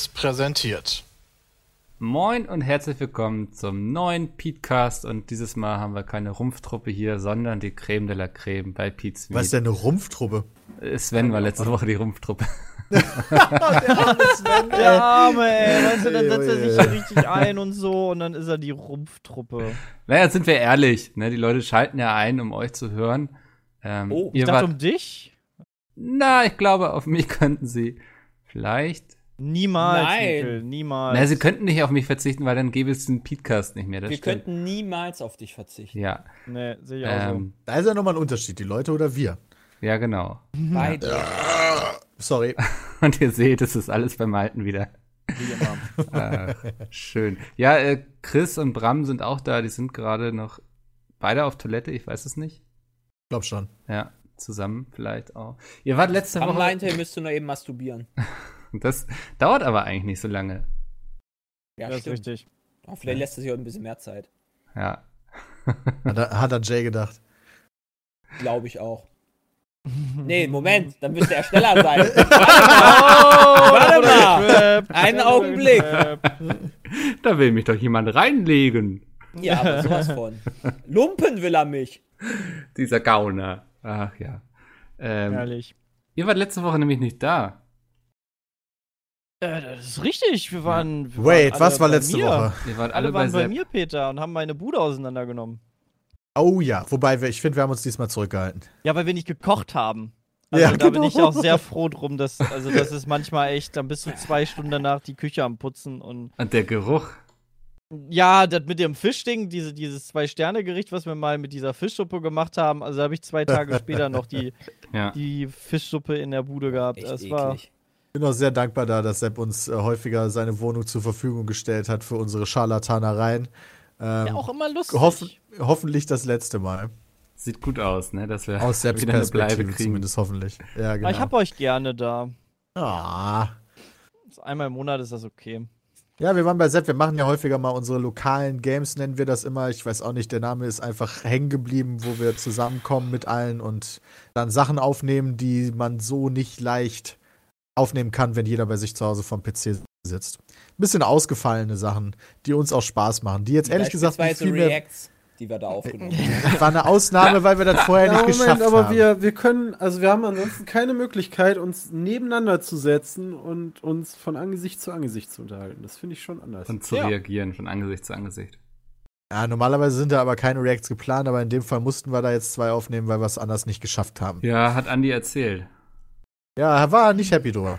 Seriös präsentiert. Moin und herzlich willkommen zum neuen Petecast und dieses Mal haben wir keine Rumpftruppe hier, sondern die Creme de la Creme bei Pete's Was ist denn eine Rumpftruppe? Sven war letzte Woche die Rumpftruppe. Der Arme, ey. Weißt du, dann setzt er sich hier richtig ein und so und dann ist er die Rumpftruppe. Naja, sind wir ehrlich, ne? Die Leute schalten ja ein, um euch zu hören. Ähm, Oh, ihr ich dachte wart, um dich? na, ich glaube, auf mich könnten sie vielleicht. Niemals, Nein. Mikkel, niemals. Na, sie könnten nicht auf mich verzichten, weil dann gäbe es den Petecast nicht mehr. Das Wir stimmt. könnten niemals auf dich verzichten. Ja, Nee, sehe ich auch ähm, Da ist ja nochmal ein Unterschied, die Leute oder wir. ja, genau. Beide. Sorry. Und ihr seht, es ist alles beim Alten wieder. so. Ach, schön. Ja, äh, Chris und Bram sind auch da. Die sind gerade noch beide auf Toilette. Ich weiß es nicht. Glaub schon. Ja, zusammen vielleicht auch. Ihr wart letzte Bram Woche. meinte, er müsste nur eben masturbieren. Das dauert aber eigentlich nicht so lange. Ja, das ist stimmt. richtig. Aber vielleicht lässt er sich auch ein bisschen mehr Zeit. Ja. Hat, er- hat an Jay gedacht. Glaube ich auch. Nee, Moment, dann müsste er schneller sein. Oh, Warte mal. Einen Augenblick. Da will mich doch jemand reinlegen. Ja, aber sowas von. Lumpen will er mich. Dieser Gauner. Ach ja. Ähm, Herrlich. ihr wart letzte Woche nämlich nicht da. Äh, das ist richtig. Wir waren. Wir Wait, waren was war bei letzte mir. Woche? Ihr wart Alle alle, bei waren bei Sepp. mir, Peter, und haben meine Bude auseinandergenommen. Oh ja, wobei wir, ich finde, wir haben uns diesmal zurückgehalten. Ja, weil wir nicht gekocht haben. Also Ja, da bin genau. ich auch sehr froh drum, dass, also das ist manchmal echt, dann bist du zwei Stunden danach die Küche am Putzen und Und der Geruch. Ja, das mit dem Fischding, diese, dieses Zwei-Sterne-Gericht, was wir mal mit dieser Fischsuppe gemacht haben, also da habe ich zwei Tage später noch die, Ja. die Fischsuppe in der Bude gehabt. Echt das war. eklig. Bin auch sehr dankbar da, dass Sepp uns äh, häufiger seine Wohnung zur Verfügung gestellt hat für unsere Scharlatanereien. Ähm, Ja, auch immer lustig. hoffen, hoffentlich das letzte Mal. Sieht gut aus, ne? Dass wir Aus Sepps wieder eine Bleibe Perspektive kriegen. zumindest hoffentlich. Ja, genau. Aber ich habe euch gerne da. ah. So Einmal im Monat ist das okay. Ja, wir waren bei Sepp. Wir machen ja häufiger mal unsere lokalen Games, nennen wir das immer. Ich weiß auch nicht, der Name ist einfach hängen geblieben, wo wir zusammenkommen mit allen und dann Sachen aufnehmen, die man so nicht leicht aufnehmen kann, wenn jeder bei sich zu Hause vom PC sitzt. Bisschen ausgefallene Sachen, die uns auch Spaß machen. Die jetzt ehrlich gesagt nicht viel mehr. Reacts, die wir da aufgenommen haben. War eine Ausnahme, weil wir das vorher Ja, nicht Moment, geschafft aber haben. wir, wir können, also wir haben ansonsten keine Möglichkeit, uns nebeneinander zu setzen und uns von Angesicht zu Angesicht zu unterhalten. Das finde ich schon anders. Und zu Ja. reagieren von Angesicht zu Angesicht. ja, normalerweise sind da aber keine Reacts geplant, aber in dem Fall mussten wir da jetzt zwei aufnehmen, weil wir es anders nicht geschafft haben. Ja, hat Andi erzählt. Ja, er war nicht happy drüber.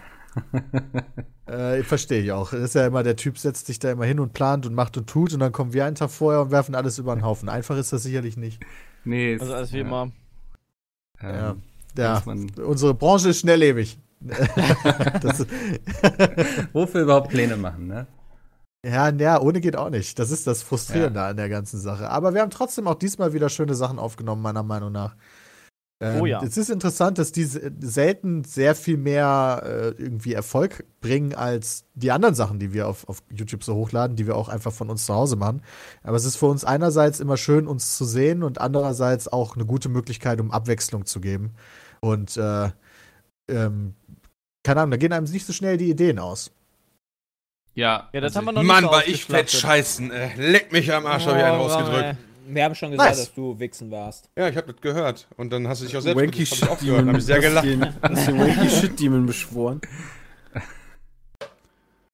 äh, verstehe ich auch. Das ist ja immer, der Typ setzt sich da immer hin und plant und macht und tut und dann kommen wir einen Tag vorher und werfen alles über den Haufen. Einfach ist das sicherlich nicht. Nee, Also alles wie ja, immer. ähm, Ja, muss man- unsere Branche ist schnelllebig. Wofür überhaupt Pläne machen, ne? ja, ja, ohne geht auch nicht. Das ist das Frustrierende an der ganzen Sache. Aber wir haben trotzdem auch diesmal wieder schöne Sachen aufgenommen, meiner Meinung nach. Ähm, Oh ja. Es ist interessant, dass die se- selten sehr viel mehr äh, irgendwie Erfolg bringen als die anderen Sachen, die wir auf, auf YouTube so hochladen, die wir auch einfach von uns zu Hause machen. Aber es ist für uns einerseits immer schön, uns zu sehen und andererseits auch eine gute Möglichkeit, um Abwechslung zu geben. Und äh, ähm, keine Ahnung, da gehen einem nicht so schnell die Ideen aus. Ja, Ja, das also haben wir noch Mann, nicht so war ich fett scheißen. Ey. Leck mich am Arsch, hab ich einen Oh, rausgedrückt. ey. Wir haben schon gesagt, Nice. dass du Wichsen warst. Ja, ich hab das gehört. Und dann hast du dich auch selbst Wanky hab ich Shit auch gehört. Hab ich sehr gelacht. Hast den Wanky Shit Demon beschworen?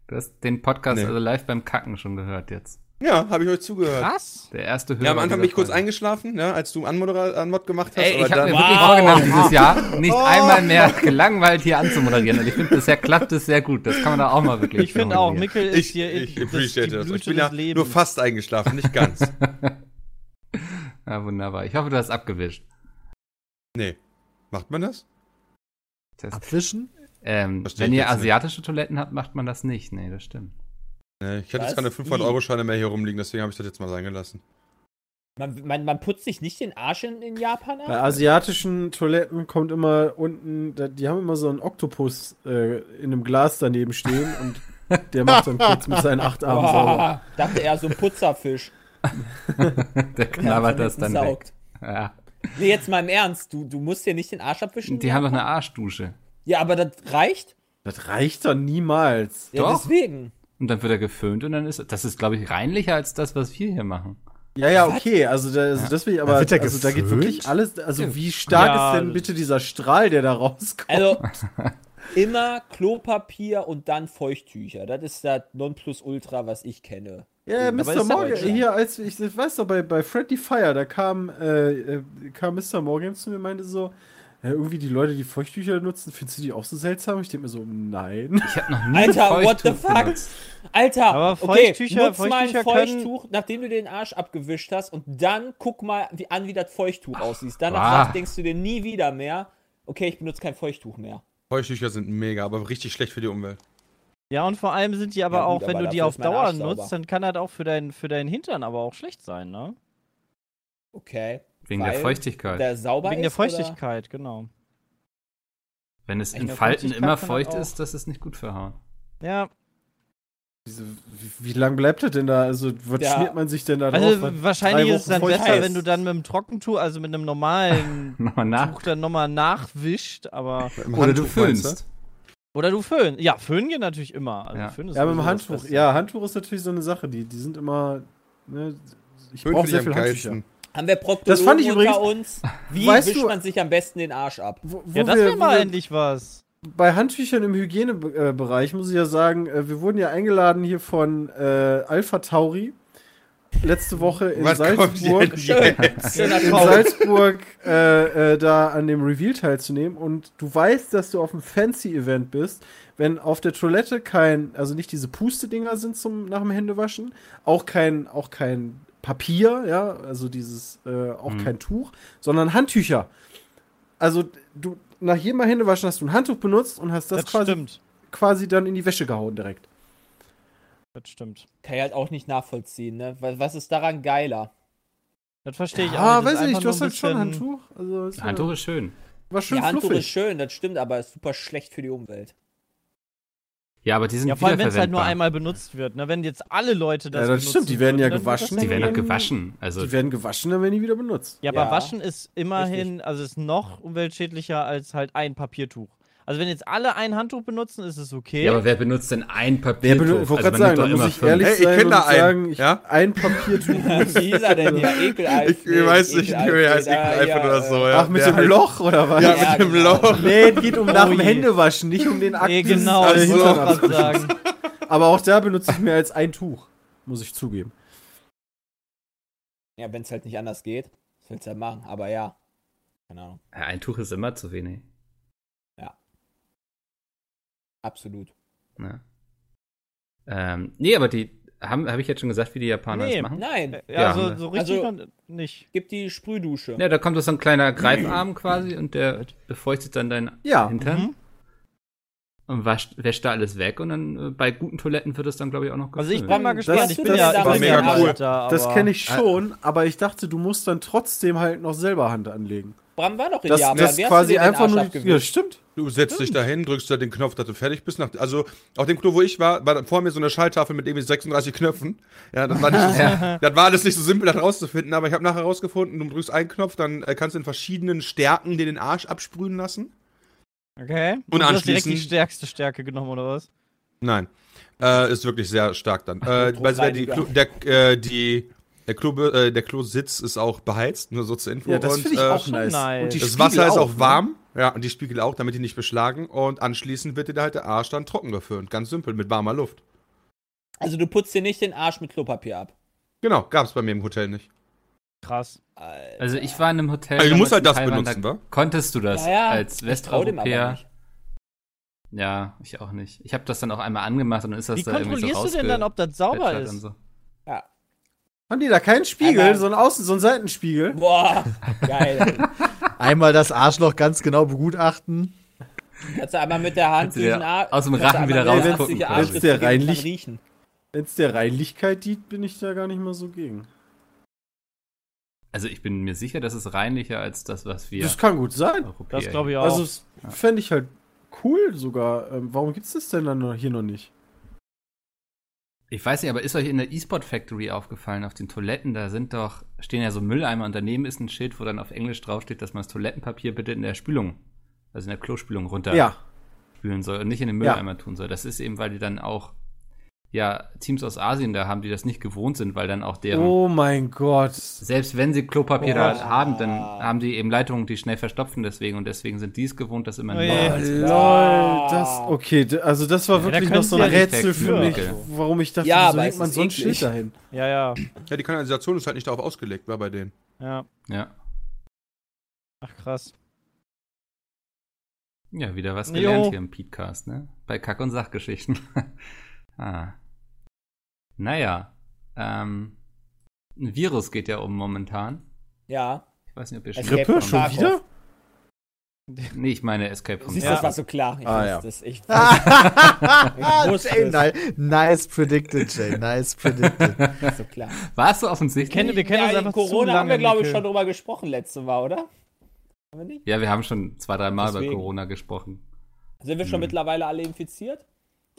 du hast den Podcast Nee. also live beim Kacken schon gehört jetzt. Ja, habe ich euch zugehört. Was? Der erste Hörer. Ja, am Anfang bin ich kurz Folge. eingeschlafen, ja, als du Anmodera- Anmod gemacht hast. Ey, aber ich habe mir dann, wirklich Wow. vorgenommen, dieses Jahr nicht einmal mehr gelangweilt hier anzumoderieren. Und ich finde, bisher klappt es sehr gut. Das kann man da auch mal wirklich Ich finde auch. Mikkel ist ich, hier ich das- appreciate das. Ich bin ja nur fast eingeschlafen, nicht ganz. Ja, wunderbar. Ich hoffe, du hast abgewischt. nee. Macht man das? Test. Abwischen? Ähm, wenn ihr jetzt nicht. asiatische Toiletten habt, macht man das nicht. Nee, das stimmt. Nee, ich hatte Was? jetzt keine 500-Euro-Scheine mehr hier rumliegen, deswegen habe ich das jetzt mal sein gelassen. Man, man, man putzt sich nicht den Arsch in, in Japan Bei ab? asiatischen Toiletten kommt immer unten, die haben immer so einen Oktopus äh, in einem Glas daneben stehen und der macht dann kurz mit seinen acht Armen sauber. Dachte er, so ein Putzerfisch. Der knabbert das dann weg. saugt. Ja. Nee, jetzt mal im Ernst. Du, du musst dir nicht den Arsch abwischen? Die haben doch eine Arschdusche. Ja, aber das reicht? Das reicht doch niemals. Ja, Doch. deswegen. Und dann wird er geföhnt und dann ist das ist, glaube ich, reinlicher als das, was wir hier machen. Ja, ja, okay, also, da, also das will ich, aber wird der also, da geht wirklich alles, also wie stark Ja, ist denn bitte dieser Strahl, der da rauskommt? Also immer Klopapier und dann Feuchttücher. Das ist das Nonplusultra, was ich kenne. Ja, Mr. Morgan, hier, als ich, ich weiß doch, bei, bei Friendly Fire, da kam, äh, äh, kam Mr. Morgan zu mir und meinte so, ja, irgendwie die Leute, die Feuchttücher nutzen, findest du die auch so seltsam? Ich denke mir so, nein. Ich habe noch nie Alter, what the Feuchttuch fuck? benutzt. Alter, Aber okay, Feuchttücher- nutz mal ein Feuchttücher können- Feuchttuch, nachdem du den Arsch abgewischt hast und dann guck mal wie, an, wie das Feuchttuch aussieht. Danach ah. denkst du dir nie wieder mehr, okay, ich benutze kein Feuchttuch mehr. Feuchttücher sind mega, aber richtig schlecht für die Umwelt. Ja, und vor allem sind die aber Ja, auch, gut, wenn aber du die auf ist Dauer nutzt, dann kann das auch für, dein, für deinen Hintern aber auch schlecht sein, ne? Okay. Wegen der Feuchtigkeit. Der sauber Wegen der ist, oder? Wenn es in Falten Feuchtigkeit immer das feucht ist, das ist nicht gut für Haut. Ja, wie, wie lang bleibt das denn da? Also, was Ja. schmiert man sich denn da drauf? also wahrscheinlich ist es dann besser, feucht wenn du dann mit dem Trockentuch, also mit einem normalen. Tuch dann nochmal nachwischt, aber. Oder du föhnst. Oder du föhnen. Ja, föhnen geht natürlich immer. Also Ja. föhnen ist Ja, mit dem Handtuch. Ja, Handtuch ist natürlich so eine Sache, die, die sind immer. Ne, ich Föhn brauche sehr ich viel Handtücher. Haben wir Proktologen Das fand ich unter übrigens- uns? Wie Weißt wischt du- man sich am besten den Arsch ab? Wo, wo Ja, das wäre mal endlich was. Bei Handtüchern im Hygienebereich muss ich ja sagen, äh, wir wurden ja eingeladen hier von äh, Alpha Tauri letzte Woche in Was Salzburg. in. Salzburg äh, äh, da an dem Reveal teilzunehmen und du weißt, dass du auf einem Fancy-Event bist, wenn auf der Toilette kein, also nicht diese Puste-Dinger sind zum nach dem Händewaschen, auch kein, auch kein Papier, ja, also dieses, äh, auch Mhm. kein Tuch, sondern Handtücher. Also du nach jedem Mal Händewaschen hast du ein Handtuch benutzt und hast das, Das, quasi, stimmt. quasi dann in die Wäsche gehauen direkt. Das stimmt. Kann ich halt auch nicht nachvollziehen, ne? Was, ist daran geiler? Das verstehe ich Ah, auch. Das ist weiß ich nicht, du hast halt schon ein Handtuch. Also, es Handtuch ist schön. war schön Ja, Handtuch ist fluffig. schön, das stimmt, aber ist super schlecht für die Umwelt. Ja, aber die sind Ja, vor allem, wenn es halt nur einmal benutzt wird. Ne? Wenn jetzt alle Leute das Ja, das benutzen stimmt, die werden ja gewaschen. Die ja werden wieder- gewaschen. Also Die werden gewaschen, dann werden die wieder benutzt. Ja, aber Ja, waschen ist immerhin, also ist noch umweltschädlicher als halt ein Papiertuch. Also wenn jetzt alle ein Handtuch benutzen, ist es okay. Ja, aber wer benutzt denn ein Wer Papiertuch? benutzt, ich wollte Also sagen, da muss ich fünf. ehrlich Ey, ich sein kenn und da einen, sagen, ich, ja? ein Papiertuch. Wie hieß er denn hier? Ekelalfred? Ich weiß nicht, er heißt Ah, oder so, ja. Ach, mit Der dem Loch oder was? Ja, Ja, mit dem genau. Loch. Nee, es geht um nach dem. Händewaschen, nicht um den Akt. Nee, genau, das wollte ich sagen. Aber auch da benutze ich mehr als ein Tuch, muss ich zugeben. Ja, wenn es halt nicht anders geht, was willst du halt machen? Aber ja. Keine Ahnung. Ja, ein Tuch ist immer zu wenig. Absolut. Ne? Ähm, nee, aber die haben, habe ich jetzt schon gesagt, wie die Japaner Nee. das machen? Nein, Ja, Ja, so, ne. so richtig Also- nicht. gib die Sprühdusche. Ja, da kommt so ein kleiner Greifarm quasi und der befeuchtet dann deinen Ja. Hintern Mhm. und wascht, wäscht da alles weg und dann äh, bei guten Toiletten wird es dann, glaube ich, auch noch Also ich gefüllt. bin mal Das- gespannt. Ich das bin ja, war ich mega ja cool. Alter, Das kenne ich schon, aber ich dachte, du musst dann trotzdem halt noch selber Hand anlegen. Bram war doch in Das, Japan. das Wie hast quasi du einfach Arsch nur. Ja, stimmt. Du setzt dich da hin, drückst da den Knopf, dass du fertig bist. Nach, also auf dem Klo, wo ich war, war vor mir so eine Schalltafel mit irgendwie 36 Knöpfen. Ja, das war, nicht so, das war alles nicht so simpel, das rauszufinden, aber ich habe nachher rausgefunden, du drückst einen Knopf, dann äh, kannst du in verschiedenen Stärken dir den Arsch absprühen lassen. Okay. Und du hast direkt die anschließend- stärkste Stärke genommen, oder was? Nein. Äh, ist wirklich sehr stark dann. Äh, weil die, der, äh, die, der, Klo, äh, der Klositz ist auch beheizt, nur so zur Info. Ja, das Und, finde ich äh, auch nice. nice. Und die Das Spiegel Wasser ist auch ne? warm. Ja, und die Spiegel auch, damit die nicht beschlagen. Und anschließend wird dir da halt der Arsch dann trocken geföhnt. Ganz simpel, mit warmer Luft. Also du putzt dir nicht den Arsch mit Klopapier ab. Genau, gab's bei mir im Hotel nicht. Krass. Alter. Also ich war in einem Hotel. Also du musst halt das Taiwan, benutzen, da wa? Konntest du das Ja, ja, als Westeuropäer? nicht. Ja, ich auch nicht. Ich habe das dann auch einmal angemacht und dann ist das Wie da irgendwie so kontrollierst du denn dann, ob das sauber ist? und so. Haben die da keinen Spiegel, so einen Außen, so einen Seitenspiegel? Boah, geil. Einmal das Arschloch ganz genau begutachten. Kannst du einmal mit der Hand diesen Arsch aus dem Rachen wieder der rausgucken die quasi. Arschritze Wenn's der. Wenn der Reinlichkeit dient, bin ich da gar nicht mal so gegen. Also ich bin mir sicher, das ist reinlicher als das, was wir Das kann gut sein. Europäer. Das glaube ich auch. Also, das fände ich halt cool sogar. Ähm, warum gibt's das denn dann hier noch nicht? Ich weiß nicht, aber ist euch in der E-Sport Factory aufgefallen, auf den Toiletten, da sind doch, stehen ja so Mülleimer und daneben ist ein Schild, wo dann auf Englisch draufsteht, dass man das Toilettenpapier bitte in der Spülung, also in der Klospülung runter Ja. spülen spülen soll und nicht in den Mülleimer tun soll. Das ist eben, weil die dann auch, ja, Teams aus Asien da haben, die das nicht gewohnt sind, weil dann auch deren, Oh mein Gott. selbst wenn sie Klopapier da haben, dann haben die eben Leitungen, die schnell verstopfen deswegen und deswegen sind die es gewohnt, dass immer Oh ein Oh, lol, das, okay, also das war Ja, da wirklich können noch so ein ja Rätsel für für. mich, warum ich dachte, Ja, wieso hängt man so ein. Schild dahin? Ja, ja, Ja, die Kanalisation ist halt nicht darauf ausgelegt, war bei denen. ja. Ja. Ach krass. Ja, wieder was Jo. gelernt hier im Podcast, ne? Bei Kack- und Sachgeschichten. ah. Naja, ähm, ein Virus geht ja um momentan. Ja. Ich weiß nicht, ob ihr Escape Grippe? from Schon wieder? Nee, ich meine Escape from Siehst du, Ja. das war so klar. Ich Ah, ja. es. Ich, wusste Jay, es. nice predicted, Jay. Nice predicted. so klar. War es so offensichtlich? kennen- wir kennen ja, uns einfach zu Corona haben wir, glaube ich, schon drüber gesprochen letzte Mal, oder? Haben wir nicht? Ja, wir haben schon zwei, drei Mal über Deswegen. Corona gesprochen. Sind wir schon Hm. mittlerweile alle infiziert?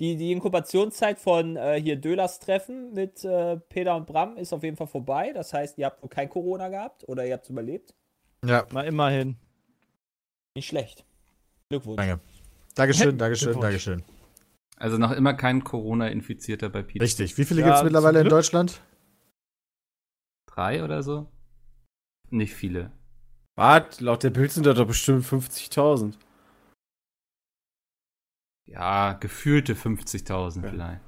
Die, die Inkubationszeit von äh, hier Dölers Treffen mit äh, Peter und Bram ist auf jeden Fall vorbei. Das heißt, ihr habt noch kein Corona gehabt oder ihr habt es überlebt. Ja, Mal immerhin. Nicht schlecht. Glückwunsch. danke. Dankeschön, Dankeschön. Dankeschön. Also noch immer kein Corona-Infizierter bei Peter. Richtig. Wie viele Ja, gibt es mittlerweile in. Deutschland? Drei oder so? Nicht viele. Wart, laut der Bild sind da doch bestimmt 50.000. Ja, gefühlte 50.000 Ja. vielleicht.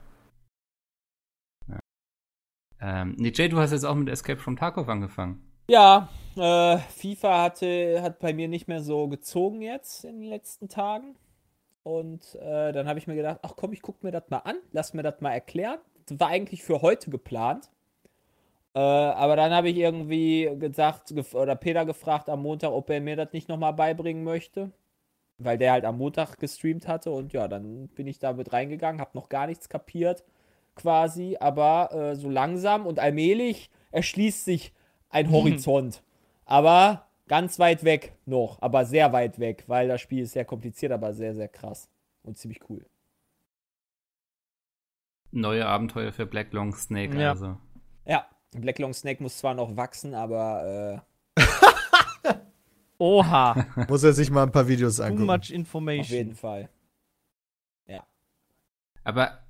Ja. Ähm, nee, Jay, du hast jetzt auch mit Escape from Tarkov angefangen. Ja, äh, FIFA hatte, hat bei mir nicht mehr so gezogen jetzt in den letzten Tagen. Und äh, dann habe ich mir gedacht, ach komm, ich gucke mir das mal an, lass mir das mal erklären. Das war eigentlich für heute geplant. Äh, aber dann habe ich irgendwie gesagt, oder Peter gefragt am Montag, ob er mir das nicht nochmal beibringen möchte. Weil der halt am Montag gestreamt hatte. Und ja, dann bin ich da mit reingegangen, habe noch gar nichts kapiert quasi. Aber äh, so langsam und allmählich erschließt sich ein Horizont. Aber ganz weit weg noch, aber sehr weit weg, weil das Spiel ist sehr kompliziert, aber sehr, sehr krass und ziemlich cool. Neue Abenteuer für Black Long Snake, Ja. also. Ja, Black Long Snake muss zwar noch wachsen, aber Oha. Muss er sich mal ein paar Videos Too angucken. much äh, auf information. jeden Fall. Aber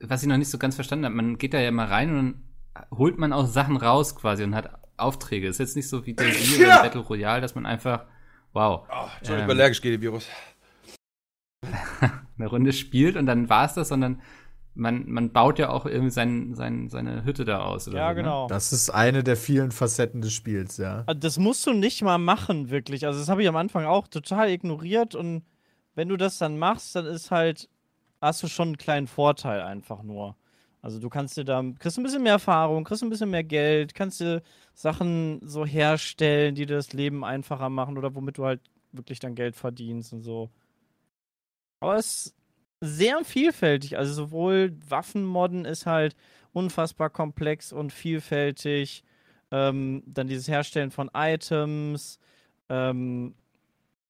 was ich noch nicht so ganz verstanden habe, man geht da ja mal rein und dann holt man auch Sachen raus quasi und hat Aufträge. Ist jetzt nicht so wie oder in Battle Royale, dass man einfach, wow, Oh, Ähm. Entschuldigung, ich bin allergisch gegen den Virus. eine Runde spielt und dann war es das, sondern man, man baut ja auch irgendwie sein, sein, seine Hütte da aus. Oder Ja, so, ne? genau. Das ist eine der vielen Facetten des Spiels, ja. Also Das musst du nicht mal machen, wirklich. Also, das habe ich am Anfang auch total ignoriert. Und wenn du das dann machst, dann ist halt, hast du schon einen kleinen Vorteil einfach nur. Also, du kannst dir da, kriegst ein bisschen mehr Erfahrung, kriegst ein bisschen mehr Geld, kannst dir Sachen so herstellen, die dir das Leben einfacher machen oder womit du halt wirklich dann Geld verdienst und so. Aber es sehr vielfältig. Also, sowohl Waffenmodden ist halt unfassbar komplex und vielfältig. Ähm, dann dieses Herstellen von Items, ähm,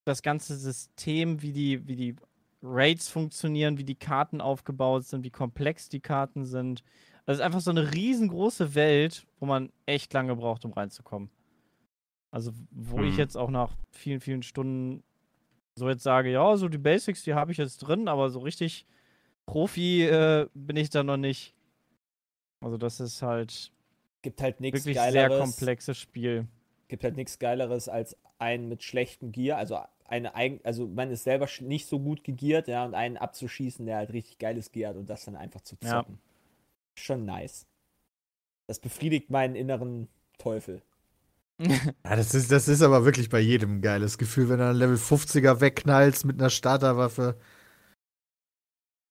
das ganze System, wie die, wie die Raids funktionieren, wie die Karten aufgebaut sind, wie komplex die Karten sind. Das ist einfach so eine riesengroße Welt, wo man echt lange braucht, um reinzukommen. Also, wo ich Hm. jetzt auch nach vielen, vielen Stunden so jetzt sage, ja, so die Basics, die habe ich jetzt drin, aber so richtig Profi äh, bin ich da noch nicht. Also, das ist halt Gibt halt nichts wirklich Geileres. sehr komplexes Spiel. Gibt halt nichts Geileres als einen mit schlechtem Gear, also eine eigen, also man ist selber nicht so gut gegiert, ja, und einen abzuschießen, der halt richtig geiles Gear hat und das dann einfach zu Ja. zocken. Schon nice. Das befriedigt meinen inneren Teufel. Ja, das ist, das ist aber wirklich bei jedem ein geiles Gefühl, wenn du einen Level 50er wegknallst mit einer Starterwaffe.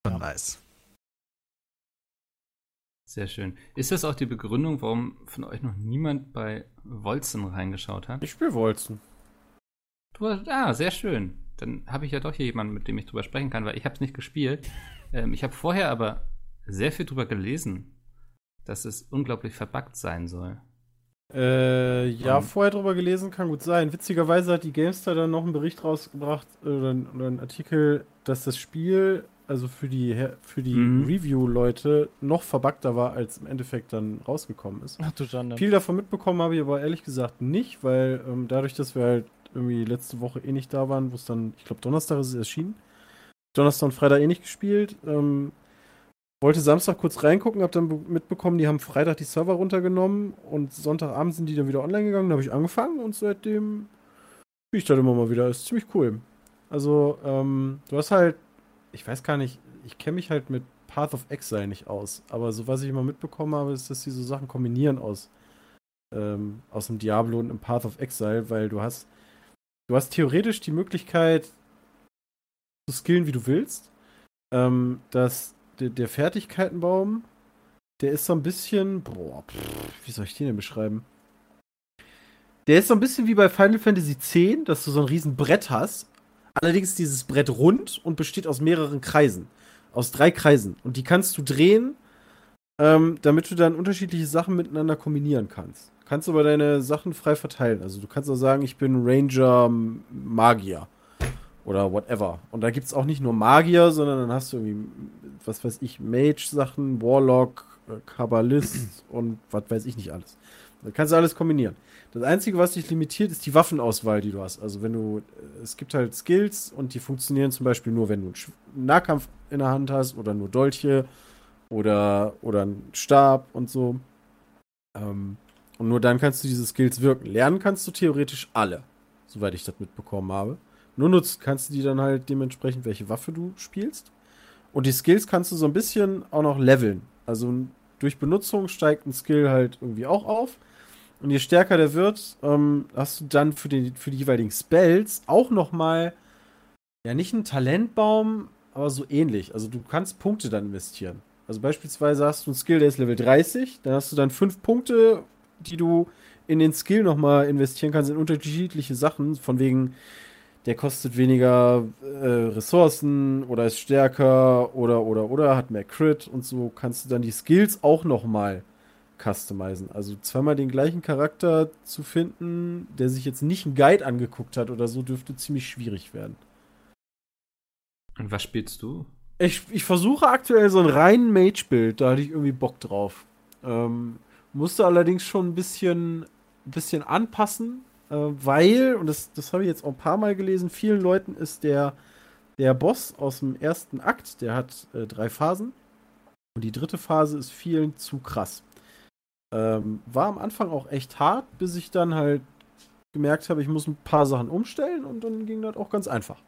Schon nice. Sehr schön. Ist das auch die Begründung, warum von euch noch niemand bei Wolzen reingeschaut hat? Ich spiele Wolzen. Du hast, ah, sehr schön. Dann habe ich ja doch hier jemanden, mit dem ich drüber sprechen kann, weil ich habe es nicht gespielt. Ähm, ich habe vorher aber sehr viel drüber gelesen, dass es unglaublich verbuggt sein soll. Äh, ja, Ähm. vorher drüber gelesen, kann gut sein. Witzigerweise hat die Gamestar dann noch einen Bericht rausgebracht, äh, oder, oder einen Artikel, dass das Spiel, also für die, für die Mhm. Review-Leute, noch verbuggter war, als im Endeffekt dann rausgekommen ist. Ach du Schande. Viel davon mitbekommen habe ich aber ehrlich gesagt nicht, weil ähm, dadurch, dass wir halt irgendwie letzte Woche eh nicht da waren, wo es dann, ich glaube, Donnerstag ist es erschienen, Donnerstag und Freitag eh nicht gespielt. Ähm, wollte Samstag kurz reingucken, hab dann be- mitbekommen, die haben Freitag die Server runtergenommen und Sonntagabend sind die dann wieder online gegangen. Da habe ich angefangen und seitdem spiele ich das immer mal wieder. Ist ziemlich cool. Also, ähm, du hast halt, ich weiß gar nicht, ich kenne mich halt mit Path of Exile nicht aus, aber so was ich immer mitbekommen habe, ist, dass die so Sachen kombinieren aus, ähm, aus dem Diablo und dem Path of Exile, weil du hast, du hast theoretisch die Möglichkeit zu skillen, wie du willst. Ähm, dass der, der Fertigkeitenbaum, der ist so ein bisschen, boah, pff, wie soll ich den denn beschreiben? Der ist so ein bisschen wie bei Final Fantasy X, dass du so ein riesen Brett hast. Allerdings ist dieses Brett rund und besteht aus mehreren Kreisen. Aus drei Kreisen. Und die kannst du drehen, ähm, damit du dann unterschiedliche Sachen miteinander kombinieren kannst. Kannst aber deine Sachen frei verteilen. Also du kannst auch sagen, ich bin Ranger Magier. Oder whatever. Und da gibt es auch nicht nur Magier, sondern dann hast du irgendwie, was weiß ich, Mage-Sachen, Warlock, äh, Kabbalist und was weiß ich nicht alles. Da kannst du alles kombinieren. Das Einzige, was dich limitiert, ist die Waffenauswahl, die du hast. Also wenn du, äh, es gibt halt Skills und die funktionieren zum Beispiel nur, wenn du einen Nahkampf in der Hand hast oder nur Dolche oder, oder einen Stab und so. Ähm, und nur dann kannst du diese Skills wirken. Lernen kannst du theoretisch alle, soweit ich das mitbekommen habe. Nur nutzen kannst du die dann halt dementsprechend, welche Waffe du spielst. Und die Skills kannst du so ein bisschen auch noch leveln. Also durch Benutzung steigt ein Skill halt irgendwie auch auf. Und je stärker der wird, ähm, hast du dann für, den, für die jeweiligen Spells auch noch mal ja nicht einen Talentbaum, aber so ähnlich. Also du kannst Punkte dann investieren. Also beispielsweise hast du einen Skill, der ist Level 30, dann hast du dann fünf Punkte, die du in den Skill noch mal investieren kannst in unterschiedliche Sachen, von wegen der kostet weniger äh, Ressourcen oder ist stärker oder oder oder hat mehr Crit und so kannst du dann die Skills auch noch mal customizen. Also zweimal den gleichen Charakter zu finden, der sich jetzt nicht einen Guide angeguckt hat oder so, dürfte ziemlich schwierig werden. Und was spielst du? Ich, ich versuche aktuell so ein reinen Mage-Bild, da hatte ich irgendwie Bock drauf. Ähm, musste allerdings schon ein bisschen, ein bisschen anpassen, äh, weil, und das, das habe ich jetzt auch ein paar Mal gelesen, vielen Leuten ist der, der Boss aus dem ersten Akt, der hat äh, drei Phasen. Und die dritte Phase ist vielen zu krass. Ähm, war am Anfang auch echt hart, bis ich dann halt gemerkt habe, ich muss ein paar Sachen umstellen und dann ging das auch ganz einfach.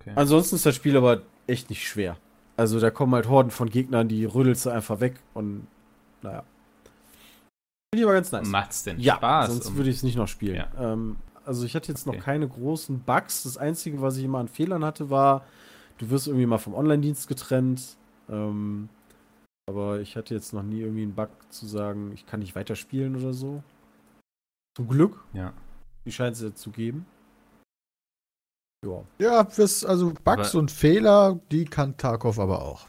Okay. Ansonsten ist das Spiel aber echt nicht schwer. Also da kommen halt Horden von Gegnern, die rüttelst du einfach weg und naja. Finde ich aber ganz nice. Macht's denn ja, Spaß? sonst würde ich es nicht noch spielen. Ja. Ähm, also ich hatte jetzt noch Okay. keine großen Bugs. Das Einzige, was ich immer an Fehlern hatte, war, du wirst irgendwie mal vom Online-Dienst getrennt. Ähm, aber ich hatte jetzt noch nie irgendwie einen Bug zu sagen, ich kann nicht weiterspielen oder so. Zum Glück. Ja. Die scheint es ja zu geben. Ja. Ja, fürs, also Bugs Aber- und Fehler, die kann Tarkov aber auch.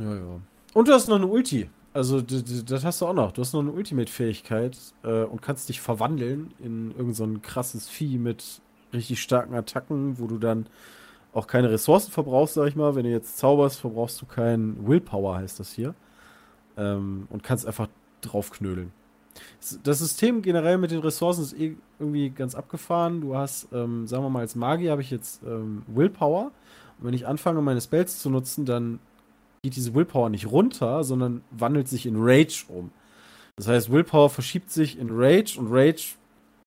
Ja, ja. Und du hast noch eine Ulti. Also, das hast du auch noch. Du hast noch eine Ultimate-Fähigkeit äh, und kannst dich verwandeln in irgend so krasses Vieh mit richtig starken Attacken, wo du dann auch keine Ressourcen verbrauchst, sag ich mal. Wenn du jetzt zauberst, verbrauchst du kein Willpower, heißt das hier. Ähm, und kannst einfach draufknödeln. Das System generell mit den Ressourcen ist eh irgendwie ganz abgefahren. Du hast, ähm, sagen wir mal, als Magier habe ich jetzt ähm, Willpower. Und wenn ich anfange, meine Spells zu nutzen, dann geht diese Willpower nicht runter, sondern wandelt sich in Rage um. Das heißt, Willpower verschiebt sich in Rage und Rage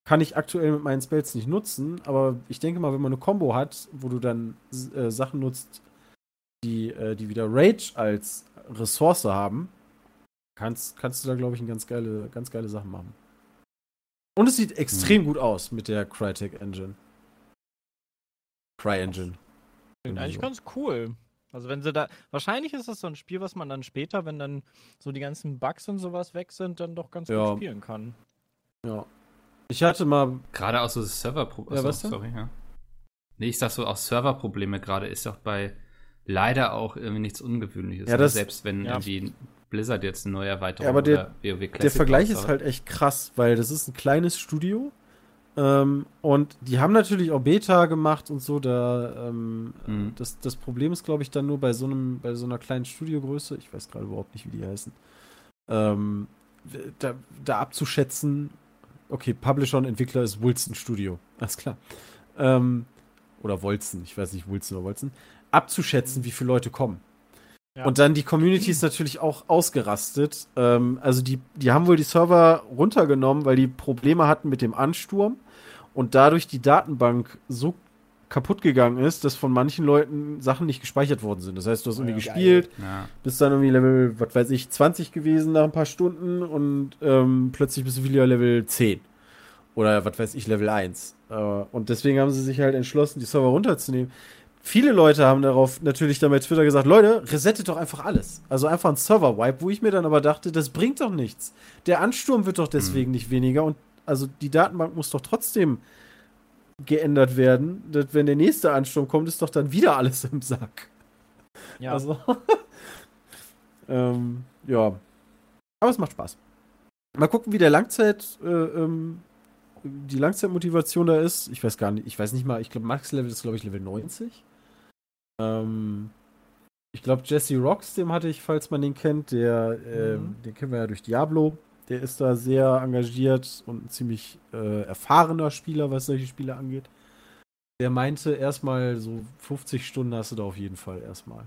kann ich aktuell mit meinen Spells nicht nutzen, aber ich denke mal, wenn man eine Combo hat, wo du dann äh, Sachen nutzt, die, äh, die wieder Rage als Ressource haben, kannst, kannst du da, glaube ich, eine ganz geile, ganz geile Sachen machen. Und es sieht extrem gut aus mit der Crytek Engine. Cry Engine. Klingt eigentlich so. ganz cool. Also wenn sie da, wahrscheinlich ist das so ein Spiel, was man dann später, wenn dann so die ganzen Bugs und sowas weg sind, dann doch ganz Ja. gut spielen kann. Ja. Ich hatte mal Gerade auch so Serverprobleme. Ja, was denn? Sorry, ja. Nee, ich sag so, auch Serverprobleme gerade ist doch bei leider auch irgendwie nichts Ungewöhnliches. Ja, das- Selbst wenn ja. irgendwie Blizzard jetzt eine neue Erweiterung Ja, aber der- oder WoW Classic Der Vergleich ist halt echt krass, weil das ist ein kleines Studio. Ähm, und die haben natürlich auch Beta gemacht und so. Da, ähm, Mhm. das, das Problem ist, glaube ich, dann nur bei so einem, bei so einer kleinen Studiogröße, ich weiß gerade überhaupt nicht, wie die heißen, ähm, da, da abzuschätzen, okay, Publisher und Entwickler ist Wilson Studio. Alles klar. Ähm, oder Wolzen, ich weiß nicht, Wulzen oder Wolzen, abzuschätzen, wie viele Leute kommen. Ja. Und dann die Community ist natürlich auch ausgerastet. Ähm, also die, die haben wohl die Server runtergenommen, weil die Probleme hatten mit dem Ansturm und dadurch die Datenbank so kaputt gegangen ist, dass von manchen Leuten Sachen nicht gespeichert worden sind. Das heißt, du hast irgendwie Ja, gespielt, Ja. bist dann irgendwie Level, was weiß ich, 20 gewesen nach ein paar Stunden und ähm, plötzlich bist du wieder Level 10. Oder was weiß ich, Level 1. Äh, und deswegen haben sie sich halt entschlossen, die Server runterzunehmen. Viele Leute haben darauf natürlich dann bei Twitter gesagt, Leute, resettet doch einfach alles. Also einfach ein Server-Wipe, wo ich mir dann aber dachte, das bringt doch nichts. Der Ansturm wird doch deswegen nicht weniger und also die Datenbank muss doch trotzdem geändert werden. Das, wenn der nächste Ansturm kommt, ist doch dann wieder alles im Sack. Ja. Also, ähm, ja. Aber es macht Spaß. Mal gucken, wie der Langzeit, äh, ähm, die Langzeitmotivation da ist. Ich weiß gar nicht, ich weiß nicht mal, ich glaube, Max-Level ist, glaube ich, Level 90. Ähm, ich glaube, Jesse Rocks, dem hatte ich, falls man den kennt, der, ähm, Mhm. den kennen wir ja durch Diablo. Der ist da sehr engagiert und ein ziemlich äh, erfahrener Spieler, was solche Spiele angeht. Der meinte erstmal so 50 Stunden hast du da auf jeden Fall erstmal.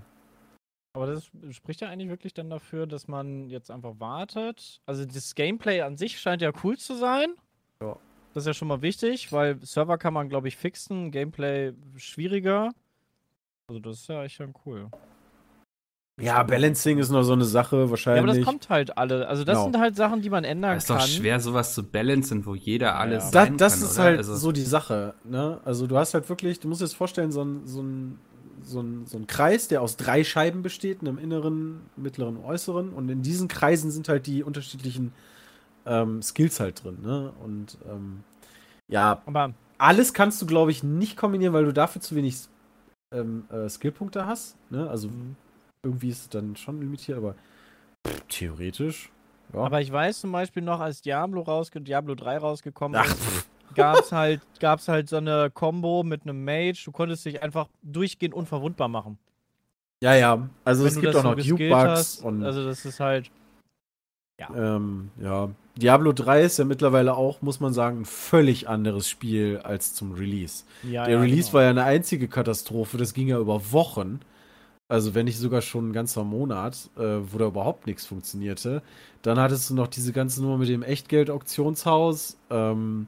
Aber das spricht ja eigentlich wirklich dann dafür, dass man jetzt einfach wartet. Also das Gameplay an sich scheint ja cool zu sein. Ja. Das ist ja schon mal wichtig, weil Server kann man, glaube ich, fixen, Gameplay schwieriger. Also das ist ja echt dann cool. Ja, Balancing ist noch so eine Sache, Ja, wahrscheinlich. aber das kommt halt alle. Also das Genau. sind halt Sachen, die man ändern Es ist kann. doch schwer, sowas zu balancen, wo jeder alles Ja. Da, sein das kann, ist oder? halt also, so die Sache, ne? Also du hast halt wirklich, du musst dir jetzt vorstellen, so ein, so ein, so ein, so ein Kreis, der aus drei Scheiben besteht, einem inneren, mittleren und äußeren. Und in diesen Kreisen sind halt die unterschiedlichen ähm, Skills halt drin, ne? Und ähm, ja, aber alles kannst du, glaube ich, nicht kombinieren, weil du dafür zu wenig ähm, äh, Skillpunkte hast. Ne? Also irgendwie ist es dann schon limitiert, aber pff, theoretisch. Ja. Aber ich weiß zum Beispiel noch, als Diablo rausge Diablo 3 rausgekommen Ach, ist, gab's halt, gab's halt so eine Combo mit einem Mage. Du konntest dich einfach durchgehend unverwundbar machen. ja, ja. Also Wenn es gibt auch noch Duke-Bugs hast. und Also das ist halt. ähm, ja. Diablo 3 ist ja mittlerweile auch, muss man sagen, ein völlig anderes Spiel als zum Release. Ja, Der ja, Release genau. war ja eine einzige Katastrophe, das ging ja über Wochen. Also wenn nicht sogar schon ein ganzer Monat, äh, wo da überhaupt nichts funktionierte. Dann hattest du noch diese ganze Nummer mit dem Echtgeld-Auktionshaus. Ähm,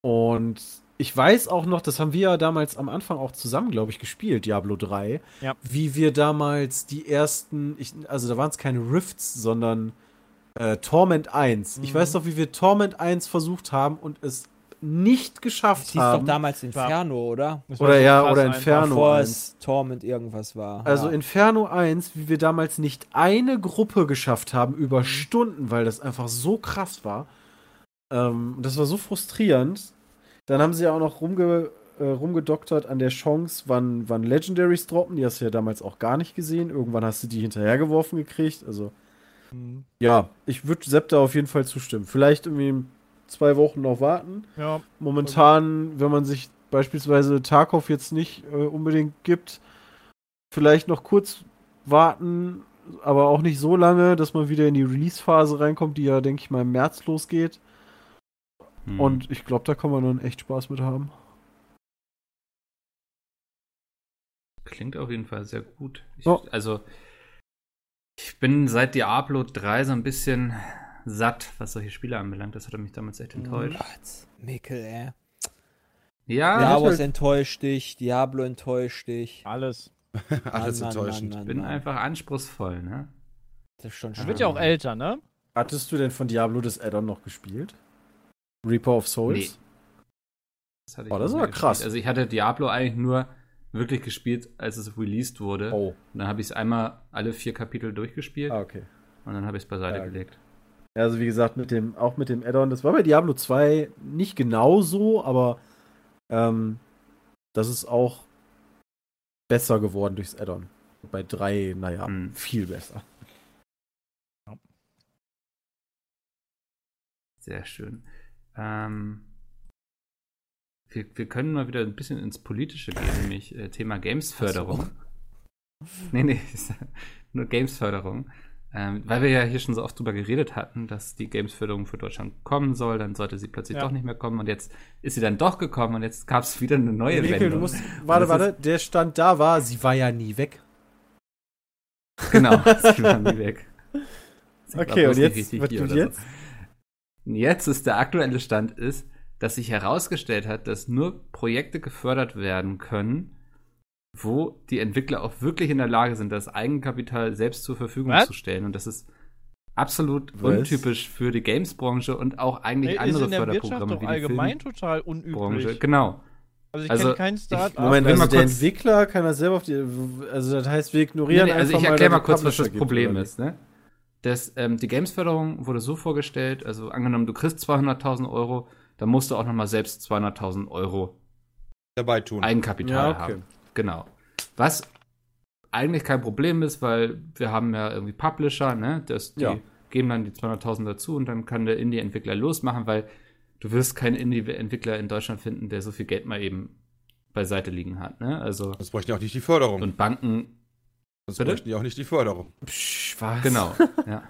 und ich weiß auch noch, das haben wir ja damals am Anfang auch zusammen, glaube ich, gespielt, Diablo 3. Ja. Wie wir damals die ersten, ich, also da waren es keine Rifts, sondern äh, Torment 1. Ich Mhm. weiß noch, wie wir Torment 1 versucht haben und es nicht geschafft Das hieß haben. doch damals Inferno, oder? Das war Oder so ja, oder. Inferno. Bevor 1. es Torment irgendwas war. Also ja. Inferno 1, wie wir damals nicht eine Gruppe geschafft haben über Mhm. Stunden, weil das einfach so krass war. Ähm, das war so frustrierend. Dann haben sie ja auch noch rumge äh, rumgedoktert an der Chance, wann, wann Legendaries droppen. Die hast du ja damals auch gar nicht gesehen. Irgendwann hast du die hinterhergeworfen gekriegt. Also, Mhm. ja, ich würde Sepp da auf jeden Fall zustimmen. Vielleicht irgendwie zwei Wochen noch warten. Ja, Momentan, wenn man sich beispielsweise Tarkov jetzt nicht äh, unbedingt gibt, vielleicht noch kurz warten, aber auch nicht so lange, dass man wieder in die Release-Phase reinkommt, die ja, denke ich mal, im März losgeht. hm. Und ich glaube, da kann man dann echt Spaß mit haben. Klingt auf jeden Fall sehr gut. Ich, Ja. Also, ich bin seit Diablo 3 so ein bisschen satt, was solche Spiele anbelangt. Das hat mich damals echt enttäuscht. Gott, Mikkel, ey. Ja, halt- enttäuscht dich, Diablo enttäuscht dich. alles. Alles Mann, enttäuschend. Mann, ich bin einfach anspruchsvoll, ne? Das ist schon schön. wird ja auch älter, ne? Hattest du denn von Diablo das Add-on noch gespielt? Reaper of Souls? Nee. Das hatte ich Oh, das aber krass. gespielt. Also ich hatte Diablo eigentlich nur wirklich gespielt, als es released wurde. Oh, Und dann habe ich es einmal alle vier Kapitel durchgespielt ah, okay. und dann habe ich es beiseite Ja, gelegt. Ja, Also wie gesagt, mit dem, auch mit dem Add-on, das war bei Diablo 2 nicht genau so, aber ähm, das ist auch besser geworden durchs Add-on. Bei 3, naja, Hm. viel besser. Sehr schön. Ähm, wir, wir können mal wieder ein bisschen ins Politische gehen, nämlich äh, Thema Gamesförderung. Nee, nee, ist nur Gamesförderung. Ähm, weil wir ja hier schon so oft drüber geredet hatten, dass die Games-Förderung für Deutschland kommen soll, dann sollte sie plötzlich Ja. doch nicht mehr kommen und jetzt ist sie dann doch gekommen und jetzt gab es wieder eine neue Mikkel, Wendung. du musst, warte, das warte, der Stand da war, sie war ja nie weg. Genau, sie waren nie weg. Sie war Okay, und jetzt, was tut jetzt? So. Jetzt ist der aktuelle Stand ist, dass sich herausgestellt hat, dass nur Projekte gefördert werden können, wo die Entwickler auch wirklich in der Lage sind, das Eigenkapital selbst zur Verfügung Was? zu stellen. Und das ist absolut Was? untypisch für die Games-Branche und auch eigentlich Ey, ist andere in der Wirtschaft Förderprogramme doch wie die allgemein total Filmbranche. unüblich. Genau. Also ich Also, kenne kein ich- Start-up. Moment, also der Entwickler kann das selber auf die. Also, das heißt, wir Nee, ignorieren nee, also einfach ich erkläre mal kurz, was das Problem ist. Ne? Das, ähm, die Games-Förderung wurde so vorgestellt, also angenommen, du kriegst 200.000 Euro, dann musst du auch nochmal selbst 200.000 Euro Dabei tun. Eigenkapital Ja, okay. haben. Genau. Was eigentlich kein Problem ist, weil wir haben ja irgendwie Publisher, ne? Das, die Ja. geben dann die 200.000 dazu und dann kann der Indie-Entwickler losmachen, weil du wirst keinen Indie-Entwickler in Deutschland finden, der so viel Geld mal eben beiseite liegen hat, ne? Also Das bräuchten ja auch nicht die Förderung. und Banken das bitte? bräuchten ja auch nicht die Förderung. Psch, was? Genau, ja.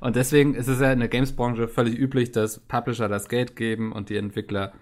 Und deswegen ist es ja in der Games-Branche völlig üblich, dass Publisher das Geld geben und die Entwickler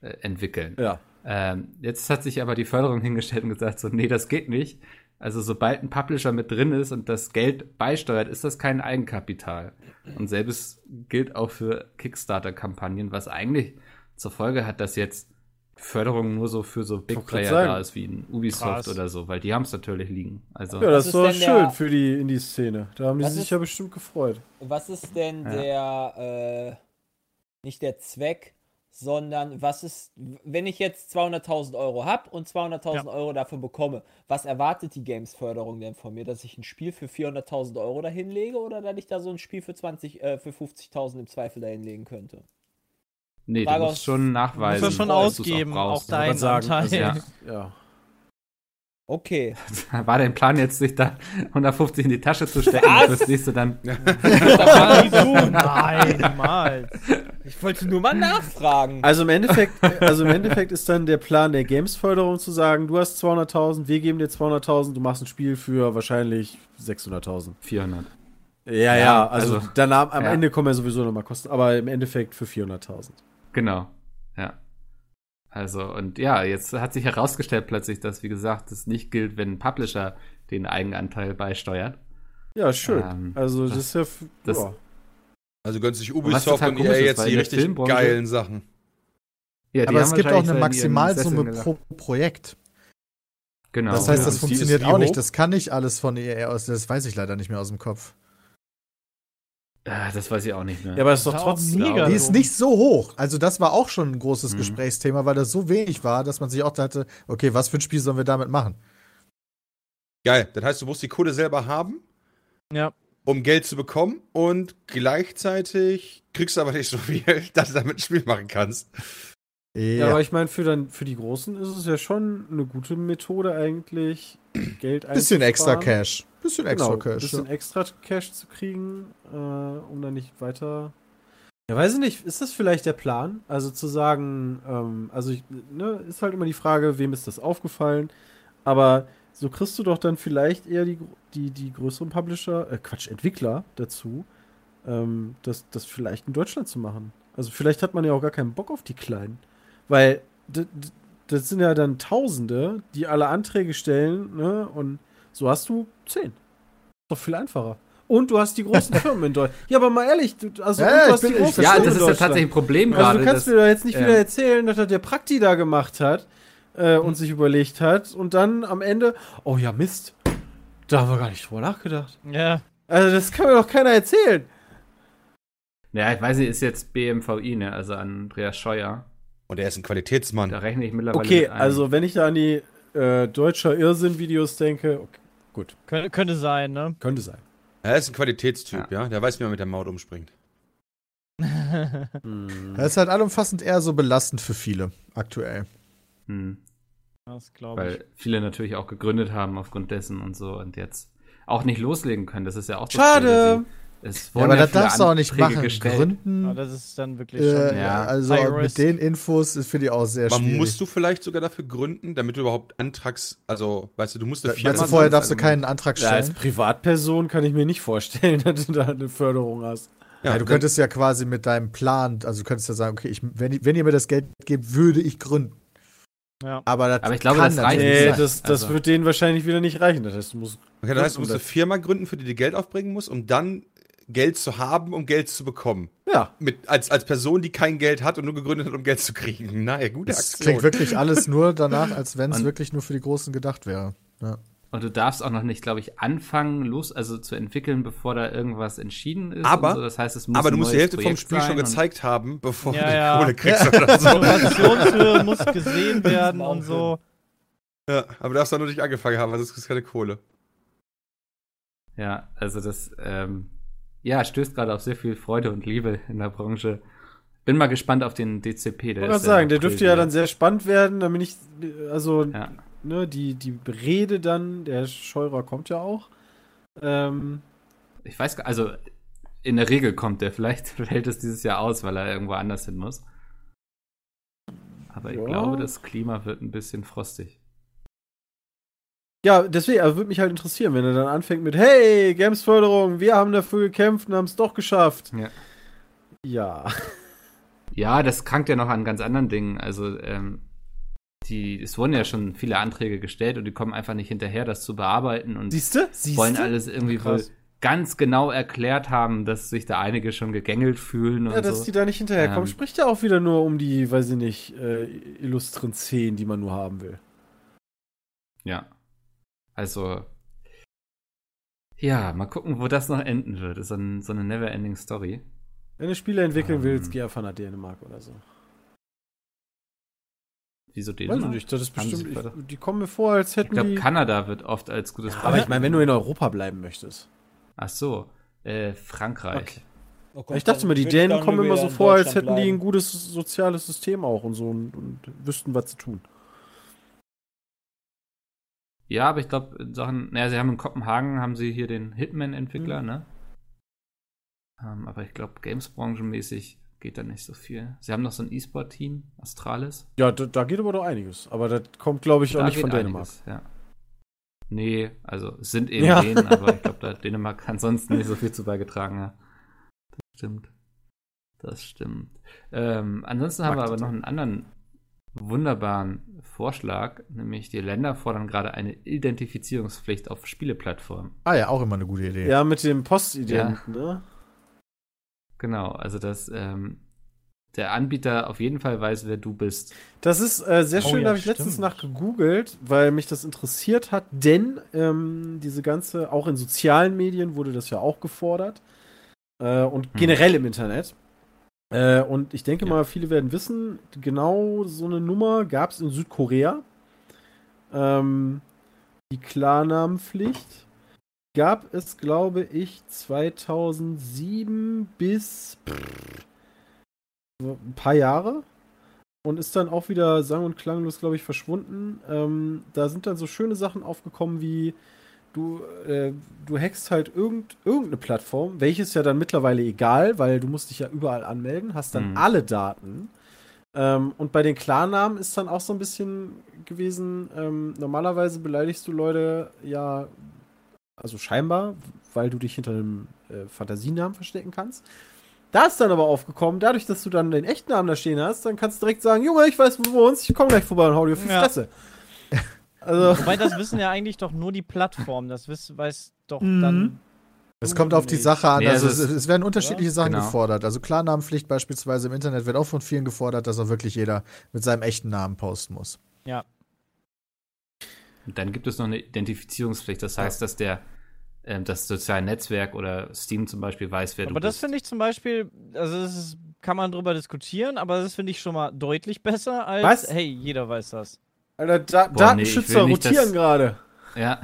äh, entwickeln. Ja. Ähm, jetzt hat sich aber die Förderung hingestellt und gesagt, so, nee, das geht nicht. Also sobald ein Publisher mit drin ist und das Geld beisteuert, ist das kein Eigenkapital. Und selbes gilt auch für Kickstarter-Kampagnen, was eigentlich zur Folge hat, dass jetzt Förderung nur so für so Big Player sagen. da ist, wie ein Ubisoft Krass. oder so, weil die haben es natürlich liegen. Also Ja, das ist doch schön der- für die Indie-Szene. Da haben die sich ist- ja bestimmt gefreut. Was ist denn Ja. der, äh, nicht der Zweck, sondern was ist, wenn ich jetzt 200.000 Euro habe und 200.000 Euro dafür bekomme, was erwartet die Games-Förderung denn von mir, dass ich ein Spiel für 400.000 Euro dahin lege oder dass ich da so ein Spiel für 20, äh, für 50.000 im Zweifel dahin legen könnte? Nee, du Frage musst aus- schon nachweisen. Muss er schon ausgeben, auch, brauchst. deinen sagen, Anteil. also, Ja. ja. Okay. War dein Plan jetzt, sich da 150 in die Tasche zu stecken und fürs nächste dann. Nein, niemals. Ich wollte nur mal nachfragen. Also im Endeffekt, also im Endeffekt ist dann der Plan der Games-Förderung zu sagen, du hast 200.000, wir geben dir 200.000, du machst ein Spiel für wahrscheinlich 600.000. 400. Ja, ja, Ja, also, also- dann am, am ja. Ende kommen ja sowieso nochmal Kosten, aber im Endeffekt für 400.000. Genau. Ja. Also, und ja, jetzt hat sich herausgestellt plötzlich, dass, wie gesagt, das nicht gilt, wenn ein Publisher den Eigenanteil beisteuert. Ja, schön. Ähm, also das, das- ist ja, das- ja. Also gönnen sich Ubisoft total und ist, jetzt die richtig Filmbranche- geilen Sachen. Ja, die Aber es gibt auch eine Maximalsumme pro. Projekt. Genau. Das heißt, Ja, das die funktioniert auch nicht. Das kann nicht alles von EA aus. Das weiß ich leider nicht mehr aus dem Kopf. Ah, das weiß ich auch nicht mehr. ja, aber es ist doch trotzdem. mega Die ist nicht so hoch. Also, das war auch schon ein großes Mhm. Gesprächsthema, weil das so wenig war, dass man sich auch dachte, okay, was für ein Spiel sollen wir damit machen? Geil. Das heißt, du musst die Kohle selber haben, Ja. Um Geld zu bekommen und gleichzeitig kriegst du aber nicht so viel, dass du damit ein Spiel machen kannst. Ja, aber ich meine, für, dann, für die Großen ist es ja schon eine gute Methode eigentlich, Geld bisschen extra einzusparen. Cash. Bisschen extra genau, Cash. bisschen ja. extra Cash zu kriegen, äh, um dann nicht weiter. Ja, weiß ich nicht, ist das vielleicht der Plan? Also zu sagen, ähm, also ich, ne, ist halt immer die Frage, wem ist das aufgefallen? Aber so kriegst du doch dann vielleicht eher die, die, die größeren Publisher, äh, Quatsch, Entwickler dazu, ähm, das, das vielleicht in Deutschland zu machen. Also vielleicht hat man ja auch gar keinen Bock auf die Kleinen. Weil das sind ja dann Tausende, die alle Anträge stellen, ne? Und so hast du zehn. Ist doch viel einfacher. Und du hast die großen Firmen in Deutschland. Ja, aber mal ehrlich, du, also Ja, du hast die großen ja, Firmen das in ist ja tatsächlich ein Problem Also gerade. du kannst dass- mir doch jetzt nicht ja. wieder erzählen, dass das der Prakti da gemacht hat äh, und sich überlegt hat und dann am Ende, oh ja, Mist, da haben wir gar nicht drüber nachgedacht. Ja. Also das kann mir doch keiner erzählen. Ja, ich weiß nicht, ist jetzt BMVI, ne? Also Andreas Scheuer. Und er ist ein Qualitätsmann. Da rechne ich mittlerweile Okay, mit ein. also wenn ich da an die äh, deutscher Irrsinn-Videos denke, okay, gut, Könnte, könnte sein, ne? könnte sein. Er ist ein Qualitätstyp, ja. Der weiß, wie man mit der Maut umspringt. Hm. Das ist halt allumfassend eher so belastend für viele aktuell. Hm. Das glaube ich. Weil viele natürlich auch gegründet haben aufgrund dessen und so und jetzt auch nicht loslegen können. Das ist ja auch das. Schade. Es Ja, aber das viele darfst du auch nicht machen. gestellt. Gründen, Aber das ist dann wirklich äh, schon. ja. also High mit risk. den Infos ist finde ich auch sehr Aber schwierig. musst du vielleicht sogar dafür gründen, damit du überhaupt Antrags, also, weißt du, du musst eine Firma du, vorher darfst du also- keinen Antrag Ja, als stellen? Privatperson kann ich mir nicht vorstellen, dass du da eine Förderung hast. Ja, du dann- könntest ja quasi mit deinem Plan, also du könntest ja sagen, okay, ich, wenn, wenn ihr mir das Geld gebt, würde ich gründen. Ja. Aber, das Aber ich glaube, kann das reicht nicht. Nee, das, das Also- wird denen wahrscheinlich wieder nicht reichen. Das heißt, du musst. Okay, das heißt, du musst eine Firma gründen, für die du Geld aufbringen musst, um dann Geld zu haben, um Geld zu bekommen. Ja. Mit, als, als Person, die kein Geld hat und nur gegründet hat, um Geld zu kriegen. Na ja, gute Das Aktion. klingt wirklich alles nur danach, als wenn es wirklich nur für die Großen gedacht wäre. Ja. Und du darfst auch noch nicht, glaube ich, anfangen, los, also zu entwickeln, bevor da irgendwas entschieden ist. Aber- und so. das heißt, es muss Aber du musst die Hälfte vom Projekt Spiel schon gezeigt haben, bevor Ja, du die ja. Kohle kriegst oder so. Innovationshöhe muss gesehen werden und so. Ja, aber du darfst da nur nicht angefangen haben, weil sonst kriegst du keine Kohle. Ja, also das, ähm, ja, stößt gerade auf sehr viel Freude und Liebe in der Branche. Bin mal gespannt auf den DCP. Ich wollte sagen, der dürfte ja dann sehr spannend werden, damit ich, also, Ja. Ne, die, die Rede dann, der Scheurer kommt ja auch. Ähm, Ich weiß gar also in der Regel kommt der, vielleicht fällt es dieses Jahr aus, weil er irgendwo anders hin muss. Aber ich Ja. glaube, das Klima wird ein bisschen frostig. ja, deswegen, also würde mich halt interessieren, wenn er dann anfängt mit, hey, Gamesförderung, wir haben dafür gekämpft und haben es doch geschafft. Ja. Ja. Ja, das krankt ja noch an ganz anderen Dingen. Also, ähm, die, es wurden ja schon viele Anträge gestellt und die kommen einfach nicht hinterher, das zu bearbeiten und Siehst du? Siehst wollen alles irgendwie wohl ganz genau erklärt haben, dass sich da einige schon gegängelt fühlen und Ja, dass so. die da nicht hinterherkommen, Ähm. spricht ja auch wieder nur um die, weiß ich nicht, äh, illustren Szenen, die man nur haben will. Ja. Also. Ja, mal gucken, wo das noch enden wird. Ist so, ein, so eine never-ending Story. Wenn du Spiele entwickeln Ähm. willst, geh einfach nach Dänemark oder so. Wieso? Weiß ich nicht, das ist bestimmt, ich, die kommen mir vor, als Ich hätten glaube, die... Kanada wird oft als gutes aber ich meine, wenn du in Europa bleiben möchtest. Ach so. Äh, Frankreich. Oh Gott, ich dachte mal, die ich Dänen kommen immer so vor, als hätten die ein bleiben. gutes soziales System auch und so und, und wüssten, was zu tun. Ja, aber ich glaube, in Sachen, naja, sie haben in Kopenhagen, haben sie hier den Hitman-Entwickler, Mhm. ne? Ähm, aber ich glaube, Games-branchenmäßig geht da nicht so viel. Sie haben noch so ein E-Sport-Team, Astralis. Ja, da, da geht aber doch einiges. Aber das kommt, glaube ich, auch Da nicht geht von Dänemark. einiges, ja. Nee, also es sind eben Ja. Dänen, aber ich glaube, da hat Dänemark ansonsten nicht so viel zu beigetragen, ja. Das stimmt. Das stimmt. Ähm, ansonsten haben wir aber noch einen anderen wunderbaren Vorschlag, nämlich die Länder fordern gerade eine Identifizierungspflicht auf Spieleplattformen. Ah ja, auch immer eine gute Idee. Ja, mit dem Postident, ne? Genau, also dass ähm, der Anbieter auf jeden Fall weiß, wer du bist. Das ist äh, sehr Oh schön, ja, da habe ich letztens stimmt. nach gegoogelt, weil mich das interessiert hat, denn ähm, diese ganze, auch in sozialen Medien wurde das ja auch gefordert äh, und Hm. generell im Internet. Äh, und ich denke Ja. mal, viele werden wissen, genau so eine Nummer gab es in Südkorea. Ähm, die Klarnamenpflicht gab es, glaube ich, 2007 bis pff, ein paar Jahre und ist dann auch wieder sang- und klanglos, glaube ich, verschwunden. Ähm, da sind dann so schöne Sachen aufgekommen wie du, äh, du hackst halt irgend, irgendeine Plattform, welches ja dann mittlerweile egal, weil du musst dich ja überall anmelden, hast dann Mhm. alle Daten. Ähm, und bei den Klarnamen ist dann auch so ein bisschen gewesen, ähm, normalerweise beleidigst du Leute ja, also scheinbar, weil du dich hinter einem äh, Fantasienamen verstecken kannst. Da ist dann aber aufgekommen, dadurch, dass du dann den echten Namen da stehen hast, dann kannst du direkt sagen, Junge, ich weiß, wo du wohnst, ich komme gleich vorbei und hau dir auf die Ja. Fresse. Also, Wobei, das wissen ja eigentlich doch nur die Plattformen. Das weiß doch Mhm. dann. Es kommt auf die. Sache an. Nee, also also es, es- werden unterschiedliche Sachen Genau. gefordert. Also Klarnamenpflicht beispielsweise im Internet wird auch von vielen gefordert, dass auch wirklich jeder mit seinem echten Namen posten muss. Und dann gibt es noch eine Identifizierungspflicht. Das heißt, dass der ähm, das soziale Netzwerk oder Steam zum Beispiel weiß, wer du Aber das bist. finde ich zum Beispiel, also das ist, kann man drüber diskutieren, aber das finde ich schon mal deutlich besser als, Was? hey, jeder weiß das. Alter, da Boah, nee, Datenschützer nicht, rotieren gerade. Ja.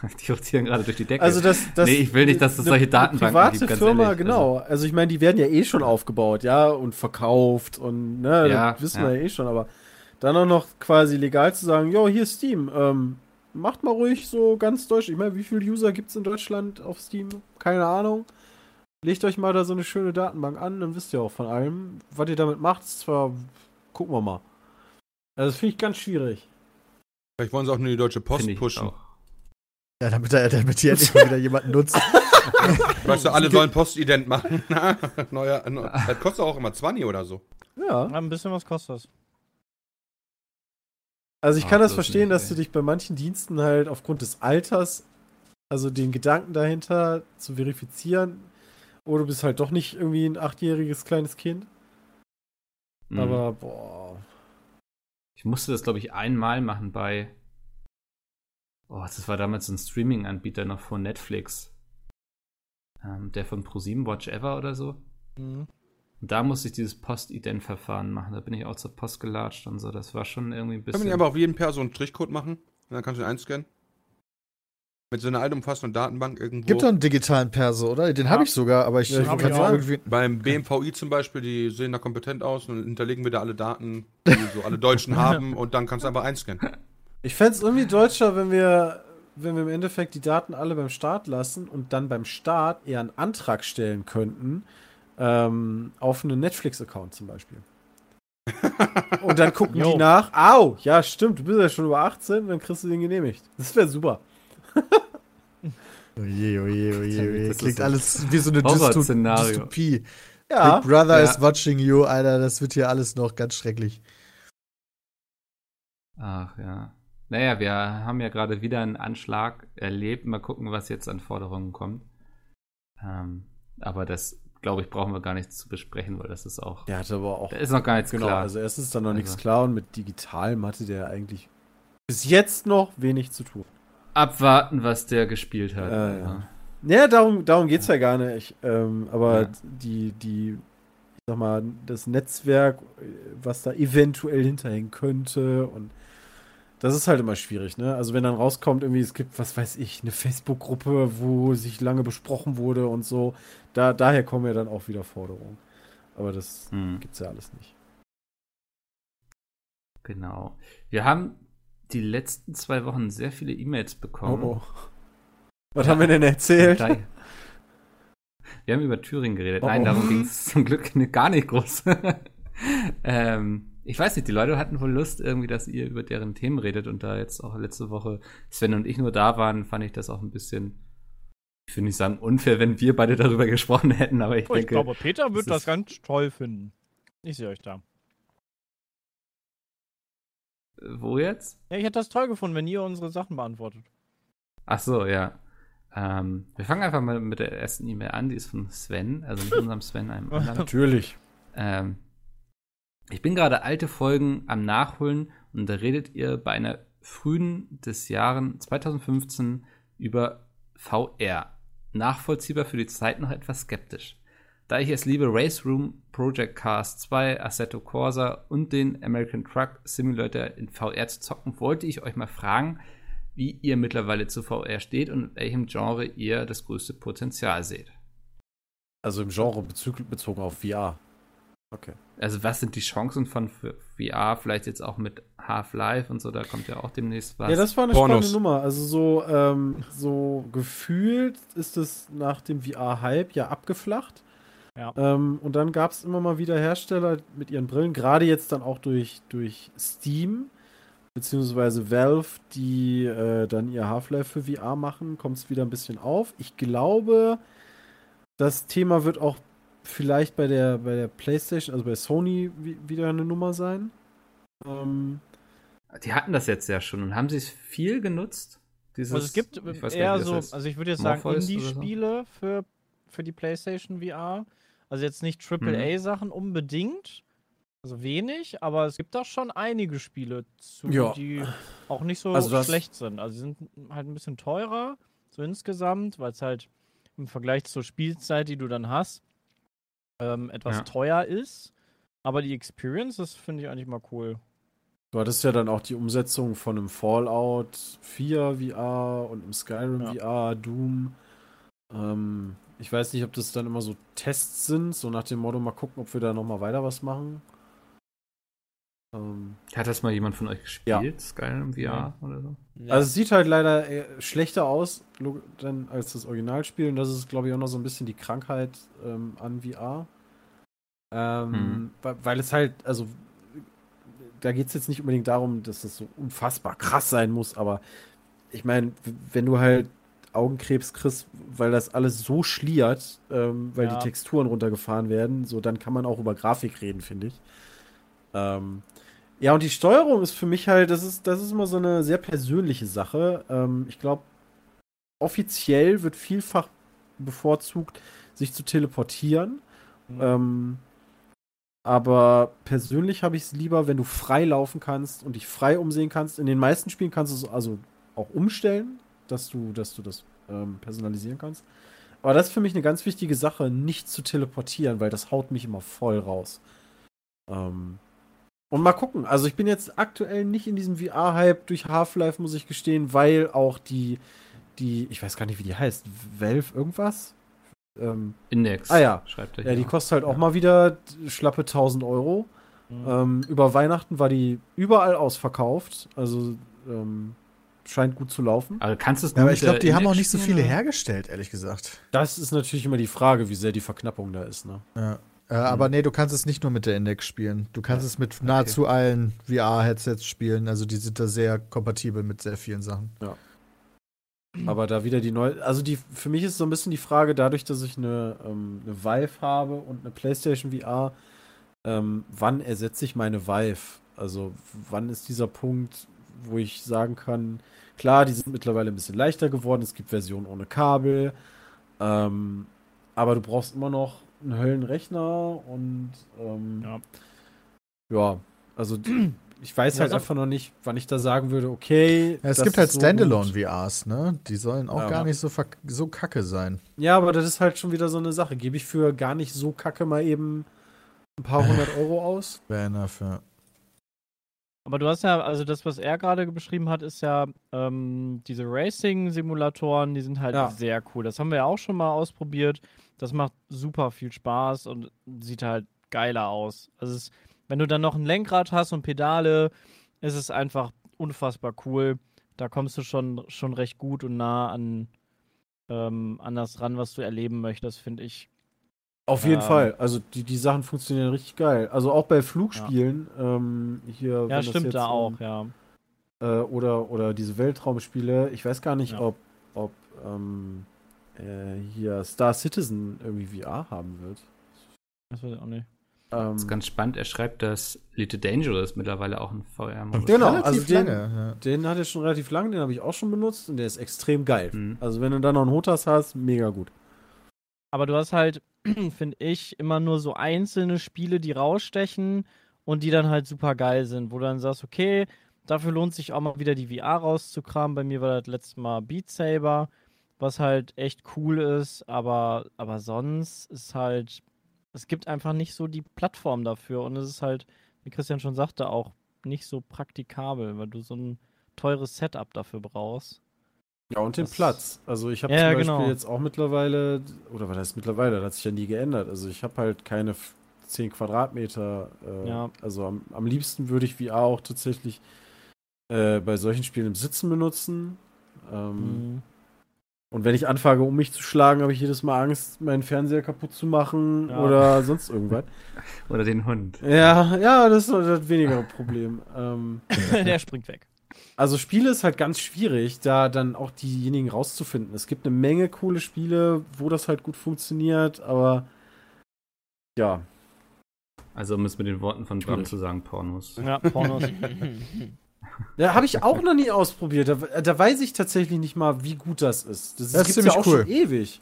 Die rotieren gerade durch die Decke. Also das, das, Nee, ich will nicht, dass es eine- solche Datenbanken private gibt, Firma, ehrlich. genau. Also, ich meine, die werden ja eh schon aufgebaut, ja, und verkauft und ne, Ja, das wissen ja. wir ja eh schon, aber dann auch noch quasi legal zu sagen, jo, hier ist Steam, ähm, macht mal ruhig so ganz deutsch. Ich meine, wie viele User gibt es in Deutschland auf Steam? Keine Ahnung. legt euch mal da so eine schöne Datenbank an, dann wisst ihr auch von allem. Was ihr damit macht, ist zwar, gucken wir mal. Also, das finde ich ganz schwierig. Vielleicht wollen sie auch nur die Deutsche Post pushen. auch. Ja, damit, er, damit die endlich mal wieder jemanden nutzt. Weißt du, alle sollen Postident machen. Neuer, neu- das kostet auch immer 20 oder so. Ja. Ja, ein bisschen was kostet das. Also ich Ah, kann das bloß verstehen, nicht, dass du dich bei manchen Diensten halt aufgrund des Alters, also den Gedanken dahinter zu verifizieren, oder du bist halt doch nicht irgendwie ein achtjähriges kleines Kind. Mhm. Aber boah. Ich musste das, glaube ich, einmal machen bei. Oh, das war damals ein Streaming-Anbieter noch von Netflix. Ähm, der von Pro7 Watch Ever oder so. Mhm. Und da musste ich dieses Post-Ident-Verfahren machen. Da bin ich auch zur Post gelatscht und so. Das war schon irgendwie ein Können wir bisschen. nicht einfach auf jeden so einen Strichcode machen? Und dann kannst du ihn einscannen? Mit so einer allumfassenden Datenbank irgendwo. Gibt doch einen digitalen Perso, oder? Den habe ich sogar, aber ich Ja, kann ich es ich auch. irgendwie. Beim BMVI zum Beispiel, die sehen da kompetent aus und dann hinterlegen wir da alle Daten, die so alle Deutschen haben und dann kannst du einfach einscannen. Ich fände es irgendwie deutscher, wenn wir, wenn wir im Endeffekt die Daten alle beim Staat lassen und dann beim Staat eher einen Antrag stellen könnten, ähm, auf einen Netflix-Account zum Beispiel. Und dann gucken die nach, au, ja stimmt, du bist ja schon über 18, dann kriegst du den genehmigt. Das wäre super. Oje, oje, oje, oje. Das Klingt alles wie so eine. Dystopie. Ja, Big Brother Ja. is watching you, Alter. Das wird hier alles noch ganz schrecklich. Ach ja. Naja, wir haben ja gerade wieder einen Anschlag erlebt. Mal gucken, was jetzt an Forderungen kommt. Ähm, aber das, glaube ich, brauchen wir gar nicht zu besprechen, weil das ist auch. der hatte aber auch Da ist noch gar nichts Genau, klar. also erstens ist da noch nichts Also. klar und mit Digitalem hatte der eigentlich bis jetzt noch wenig zu tun. Abwarten, was der gespielt hat. Ja, Also, ja. Naja, darum, darum geht es ja gar nicht. Ähm, aber Ja. die, die, ich sag mal, das Netzwerk, äh, was da eventuell hinterhängen könnte und das ist halt immer schwierig, ne? Also wenn dann rauskommt, irgendwie, es gibt, was weiß ich, eine Facebook-Gruppe, wo sich lange besprochen wurde und so, da, daher kommen ja dann auch wieder Forderungen. Aber das Hm, gibt's ja alles nicht. genau. Wir haben die letzten zwei Wochen sehr viele E-Mails bekommen. Oh, oh. Was haben wir denn erzählt? Wir haben über Thüringen geredet. Oh, Nein, oh. darum ging es zum Glück gar nicht groß. ähm, ich weiß nicht, die Leute hatten wohl Lust, irgendwie, dass ihr über deren Themen redet und da jetzt auch letzte Woche Sven und ich nur da waren, fand ich das auch ein bisschen, ich will nicht sagen unfair, wenn wir beide darüber gesprochen hätten, aber ich Oh, ich denke, glaube, Peter das wird das ist- ganz toll finden. Ich sehe euch da. wo jetzt? Ja, ich hätte das toll gefunden, wenn ihr unsere Sachen beantwortet. Ach so, ja. Ähm, wir fangen einfach mal mit der ersten E-Mail an, die ist von Sven, also nicht unserem Sven, einem anderen. Natürlich. Ähm, ich bin gerade alte Folgen am Nachholen und da redet ihr bei einer frühen des Jahren 2015 über VR. Nachvollziehbar für die Zeit noch etwas skeptisch. Da ich es liebe, Race Room, Project Cars 2, Assetto Corsa und den American Truck Simulator in VR zu zocken, wollte ich euch mal fragen, wie ihr mittlerweile zu VR steht und in welchem Genre ihr das größte Potenzial seht. Also im Genre bezogen auf VR. Okay. Also was sind die Chancen von VR, vielleicht jetzt auch mit Half-Life und so, da kommt ja auch demnächst was. Ja, das war eine Pornos. spannende Nummer. Also so, ähm, so gefühlt ist es nach dem VR-Hype ja abgeflacht. Ja. Ähm, und dann gab es immer mal wieder Hersteller mit ihren Brillen, gerade jetzt dann auch durch, durch Steam, beziehungsweise Valve, die äh, dann ihr Half-Life für VR machen, kommt es wieder ein bisschen auf. Ich glaube, das Thema wird auch vielleicht bei der, bei der PlayStation, also bei Sony, wi- wieder eine Nummer sein. Ähm, Die hatten das jetzt ja schon und haben sie es viel genutzt? Dieses, Also es gibt weiß gar eher so, heißt. also ich würde jetzt sagen, oder so? Indie-Spiele für, für die PlayStation VR. Also jetzt nicht AAA-Sachen unbedingt. Also wenig, aber es gibt auch schon einige Spiele, zu, Ja. die auch nicht so Also schlecht sind. Also sie sind halt ein bisschen teurer, so insgesamt, weil es halt im Vergleich zur Spielzeit, die du dann hast, ähm, etwas Ja. teuer ist. Aber die Experience, das finde ich eigentlich mal cool. Du hattest ja dann auch die Umsetzung von einem Fallout 4 VR und einem Skyrim Ja. VR, Doom. Ähm, ich weiß nicht, ob das dann immer so Tests sind, so nach dem Motto, mal gucken, ob wir da nochmal weiter was machen. Ähm, Hat das mal jemand von euch gespielt? Skyrim VR oder so? Ja. Also es sieht halt leider eher schlechter aus dann als das Originalspiel und das ist, glaube ich, auch noch so ein bisschen die Krankheit ähm, an VR. Ähm, Mhm. weil, es halt, also da geht es jetzt nicht unbedingt darum, dass das so unfassbar krass sein muss, aber ich meine, wenn du halt Augenkrebs kriegst, weil das alles so schliert, ähm, weil Ja. die Texturen runtergefahren werden, so dann kann man auch über Grafik reden, finde ich. Ähm, ja, und die Steuerung ist für mich halt, das ist, das ist immer so eine sehr persönliche Sache. Ähm, ich glaube, offiziell wird vielfach bevorzugt, sich zu teleportieren. Mhm. Ähm, aber persönlich habe ich es lieber, wenn du frei laufen kannst und dich frei umsehen kannst. In den meisten Spielen kannst du es also auch umstellen, dass du, dass du das ähm, personalisieren kannst. Aber das ist für mich eine ganz wichtige Sache, nicht zu teleportieren, weil das haut mich immer voll raus. Ähm, und mal gucken. Also ich bin jetzt aktuell nicht in diesem VR-Hype durch Half-Life, muss ich gestehen, weil auch die, die, ich weiß gar nicht, wie die heißt, Valve irgendwas? Ähm, Index. Ah ja. Schreibt er ja, die hier. kostet halt auch mal wieder schlappe 1000 Euro. Mhm. Ähm, über Weihnachten war die überall ausverkauft. Also ähm, scheint gut zu laufen. Aber kannst du es Ja, aber ich glaube, die haben auch nicht so viele hergestellt, ehrlich gesagt. Das ist natürlich immer die Frage, wie sehr die Verknappung da ist. Ne? Ja. Äh, Aber nee, du kannst es nicht nur mit der Index spielen. Du kannst es mit nahezu allen VR-Headsets spielen. Also die sind da sehr kompatibel mit sehr vielen Sachen. Aber da wieder die neue. Also die für mich ist so ein bisschen die Frage, dadurch, dass ich eine, ähm, eine Vive habe und eine PlayStation VR, ähm, wann ersetze ich meine Vive? Also wann ist dieser Punkt, wo ich sagen kann, klar, die sind mittlerweile ein bisschen leichter geworden, es gibt Versionen ohne Kabel, ähm, aber du brauchst immer noch einen Höllenrechner und ähm, Ja. ja, also ich weiß Ja, halt einfach noch nicht, wann ich da sagen würde, okay. Ja, es das gibt ist halt so Standalone-VRs, ne? Die sollen auch Ja. gar nicht so, so kacke sein. Ja, aber das ist halt schon wieder so eine Sache. Gebe ich für gar nicht so kacke mal eben ein paar hundert Euro aus? Fair enough, ja. Aber du hast ja, also das, was er gerade beschrieben hat, ist ja ähm, diese Racing-Simulatoren, die sind halt Ja. sehr cool. Das haben wir ja auch schon mal ausprobiert. Das macht super viel Spaß und sieht halt geiler aus. Also es, wenn du dann noch ein Lenkrad hast und Pedale, ist es einfach unfassbar cool. Da kommst du schon, schon recht gut und nah an, ähm, an das ran, was du erleben möchtest, finde ich. Auf jeden Ähm. Fall. Also die, die Sachen funktionieren richtig geil. Also auch bei Flugspielen. Ähm, hier, wenn Ja, das stimmt jetzt, da ähm, auch, ja. Äh, oder, oder diese Weltraumspiele. Ich weiß gar nicht, Ja. ob, ob ähm, äh, hier Star Citizen irgendwie VR haben wird. Das weiß ich auch nicht. Ähm, Das ist ganz spannend. Er schreibt, dass Elite Dangerous mittlerweile auch ein VR-Modus Genau, Relativ also den- lange. Ja. den hat er schon relativ lang, den habe ich auch schon benutzt und der ist extrem geil. Mhm. Also wenn du da noch einen Hotas hast, mega gut. Aber du hast halt, finde ich, immer nur so einzelne Spiele, die rausstechen und die dann halt super geil sind, wo du dann sagst, okay, dafür lohnt sich auch mal wieder die VR rauszukramen. Bei mir war das letzte Mal Beat Saber, was halt echt cool ist, aber, aber sonst ist halt, es gibt einfach nicht so die Plattform dafür und es ist halt, wie Christian schon sagte, auch nicht so praktikabel, weil du so ein teures Setup dafür brauchst. Ja, und den Das- Platz. Also ich habe Ja, zum Beispiel genau. jetzt auch mittlerweile, oder was heißt mittlerweile, das hat sich ja nie geändert. Also ich habe halt keine f- 10 Quadratmeter. Äh, Ja. Also am, am liebsten würde ich VR auch tatsächlich äh, bei solchen Spielen im Sitzen benutzen. Ähm, Mhm. Und wenn ich anfange, um mich zu schlagen, habe ich jedes Mal Angst, meinen Fernseher kaputt zu machen Ja. oder sonst irgendwas. Oder den Hund. Ja, ja, das ist das weniger Problem. Ähm, Der springt weg. Also Spiele ist halt ganz schwierig, da dann auch diejenigen rauszufinden. Es gibt eine Menge coole Spiele, wo das halt gut funktioniert, aber ja, Also um es mit den Worten von Bram zu sagen, Pornos. Ja, Pornos. ja habe ich auch noch nie ausprobiert. Da, da weiß ich tatsächlich nicht mal, wie gut das ist. Das, Das ist ziemlich ja auch cool. schon ewig.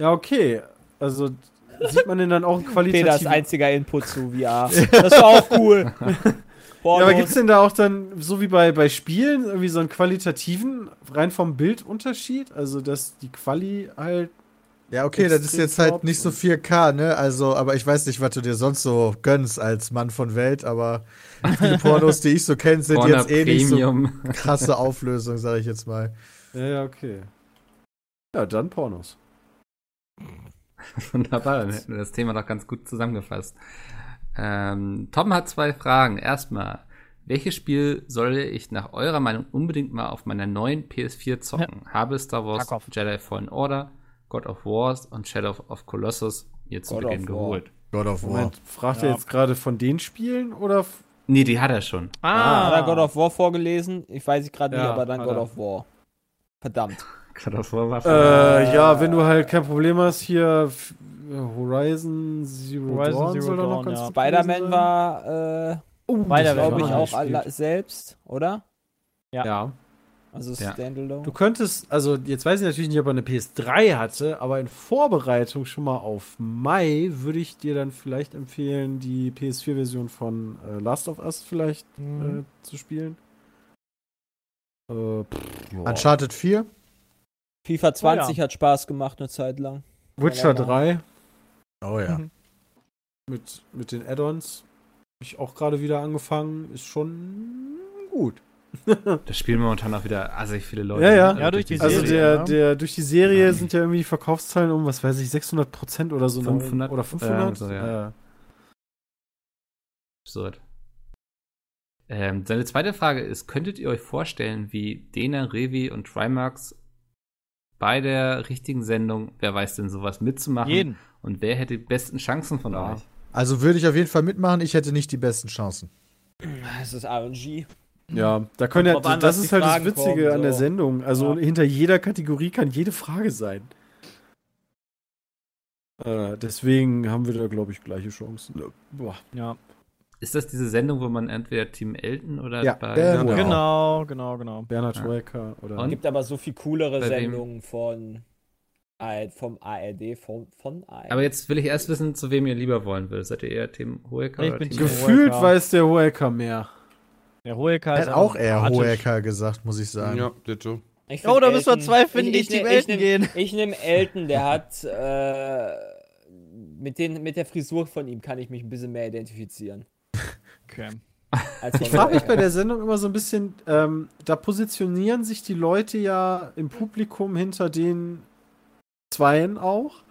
Ja, okay. Also sieht man denn dann auch qualitativ einziger Input zu VR. Das war auch cool. Ja, aber Pornos. gibt es denn da auch dann, so wie bei, bei Spielen, irgendwie so einen qualitativen, rein vom Bildunterschied? Also, dass die Quali halt. Ja, okay, das ist jetzt halt nicht so und- 4K, ne? Also, aber ich weiß nicht, was du dir sonst so gönnst als Mann von Welt, aber viele Pornos, die ich so kenne, sind Porno jetzt eh nicht so Premium. krasse Auflösung, sage ich jetzt mal. Ja, ja, okay. Ja, dann Pornos. Wunderbar, dann hätten wir das Thema doch ganz gut zusammengefasst. Ähm, Tom hat zwei Fragen. Erstmal, welches Spiel soll ich nach eurer Meinung unbedingt mal auf meiner neuen PS4 zocken? Habe Star Wars Tarkov. Jedi Fallen Order, God of Wars und Shadow of Colossus mir zu God of Beginn geholt? God of War. Moment, fragt Ja. er jetzt gerade von den Spielen oder? Nee, die hat er schon. Ah, hat er God of War vorgelesen? Ich weiß ich gerade nicht, Ja, aber dann God er. of War. Verdammt. God of War war Äh, ja, wenn du halt kein Problem hast, hier Horizon Zero Horizon Dawn Zero soll da noch Dawn, ganz ja. Spider-Man war, äh, oh, Spider-Man glaube ich, auch alle selbst, oder? Ja. Also Ja. Standalone. Du könntest, also jetzt weiß ich natürlich nicht, ob er eine PS3 hatte, aber in Vorbereitung schon mal auf Mai würde ich dir dann vielleicht empfehlen, die PS4-Version von äh, Last of Us vielleicht Mhm. äh, zu spielen. Äh, pff, ja. Uncharted 4. FIFA 20 Oh hat Spaß gemacht eine Zeit lang. Witcher Ja, 3 Oh ja. Mhm. mit, mit den Add-ons. Habe ich auch gerade wieder angefangen. Ist schon gut. Das spielen momentan auch wieder assig viele Leute. Ja, ja. Also Ja, durch die Also Serie, der, ne? der, durch die Serie Ja. sind ja irgendwie die Verkaufszahlen um, was weiß ich, 600 Prozent oder so. 500? oder 500? Ja, so, ja. Äh, Absurd. Ähm, seine zweite Frage ist: Könntet ihr euch vorstellen, wie Dena, Revi und Trimax bei der richtigen Sendung, wer weiß denn sowas, mitzumachen? Jeden. Und wer hätte die besten Chancen von Ja. euch? Also würde ich auf jeden Fall mitmachen. Ich hätte nicht die besten Chancen. Es ist RNG. Ja, da können ja, an, das ist halt das Fragen Witzige kommen, an der so. Sendung. Also Ja. hinter jeder Kategorie kann jede Frage sein. Äh, deswegen haben wir da, glaube ich, gleiche Chancen. Boah. Ja. Ist das diese Sendung, wo man entweder Team Elton oder Ja, bei. Genau. Genau, genau, genau. Bernhard Ja. Schwecker oder. Und? Gibt aber so viel coolere? Sendungen von vom ARD, von, von ARD. Aber jetzt will ich erst wissen, zu wem ihr lieber wollen würdet. Seid ihr eher Team Hoeker Ich bin Team Team Elton? Gefühlt Hohecker. weiß der Hoeker mehr. Der Hohecker Er ist hat auch eher. Hohecker gesagt, muss ich sagen. Ja, ditto. Ich Oh, da müssen wir Elton- zwei finden, die ich, Team ich, Elton nehm- gehen. Ich nehme Elton, der hat äh, mit, den, mit der Frisur von ihm kann ich mich ein bisschen mehr identifizieren. Okay. Ich frage mich bei der Sendung immer so ein bisschen, ähm, da positionieren sich die Leute ja im Publikum hinter den Zweien auch.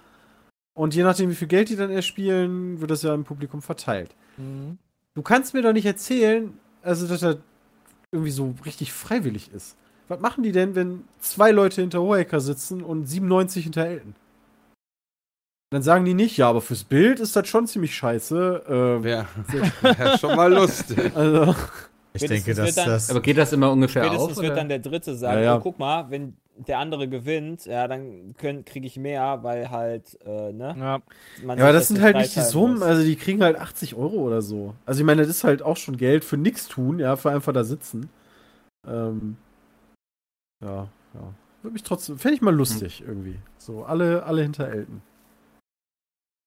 Und je nachdem, wie viel Geld die dann erspielen, wird das ja im Publikum verteilt. Mhm. Du kannst mir doch nicht erzählen, also dass er irgendwie so richtig freiwillig ist. Was machen die denn, wenn zwei Leute hinter Hohecker sitzen und 97 hinter Elton? Dann sagen die nicht, ja, aber fürs Bild ist das schon ziemlich scheiße. Äh, Wäre wär schon mal lustig. also, Ich Spätestens denke, dass das. Aber geht das immer ungefähr Spätestens auf? wird Oder? dann der Dritte sagen, Ja, ja. oh, guck mal, wenn der andere gewinnt, ja, dann kriege ich mehr, weil halt, äh, ne? Ja. man Ja, aber das sind halt nicht die Summen, muss. also die kriegen halt 80 Euro oder so. Also ich meine, das ist halt auch schon Geld für nichts tun, ja, für einfach da sitzen. Ähm, ja, ja. Würde mich trotzdem, fände ich mal lustig irgendwie. So, alle, alle hinter Elton.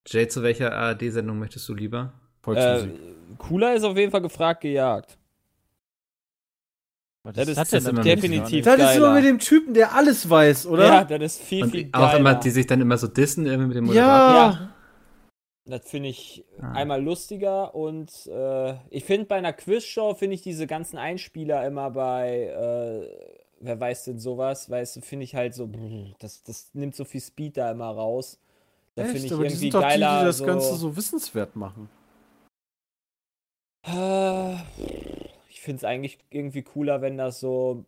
Jay, zu welcher ARD-Sendung möchtest du lieber? äh, Volksmusik. cooler ist auf jeden Fall gefragt gejagt. Was Das ist- das das denn? immer definitiv. das ist immer geiler. mit dem Typen, der alles weiß, oder? Ja, das ist viel, Und viel auch geiler. immer, die sich dann immer so dissen, irgendwie mit dem Ja. Ja. Das finde ich Ah. einmal lustiger und äh, ich finde bei einer Quizshow finde ich diese ganzen Einspieler immer bei äh, wer weiß denn sowas, weißt du, finde ich halt so das, das nimmt so viel Speed da immer raus. Da finde Echt? ich Aber die irgendwie sind doch die, geiler die das so, Ganze so wissenswert machen. Äh, ich finde es eigentlich irgendwie cooler, wenn das so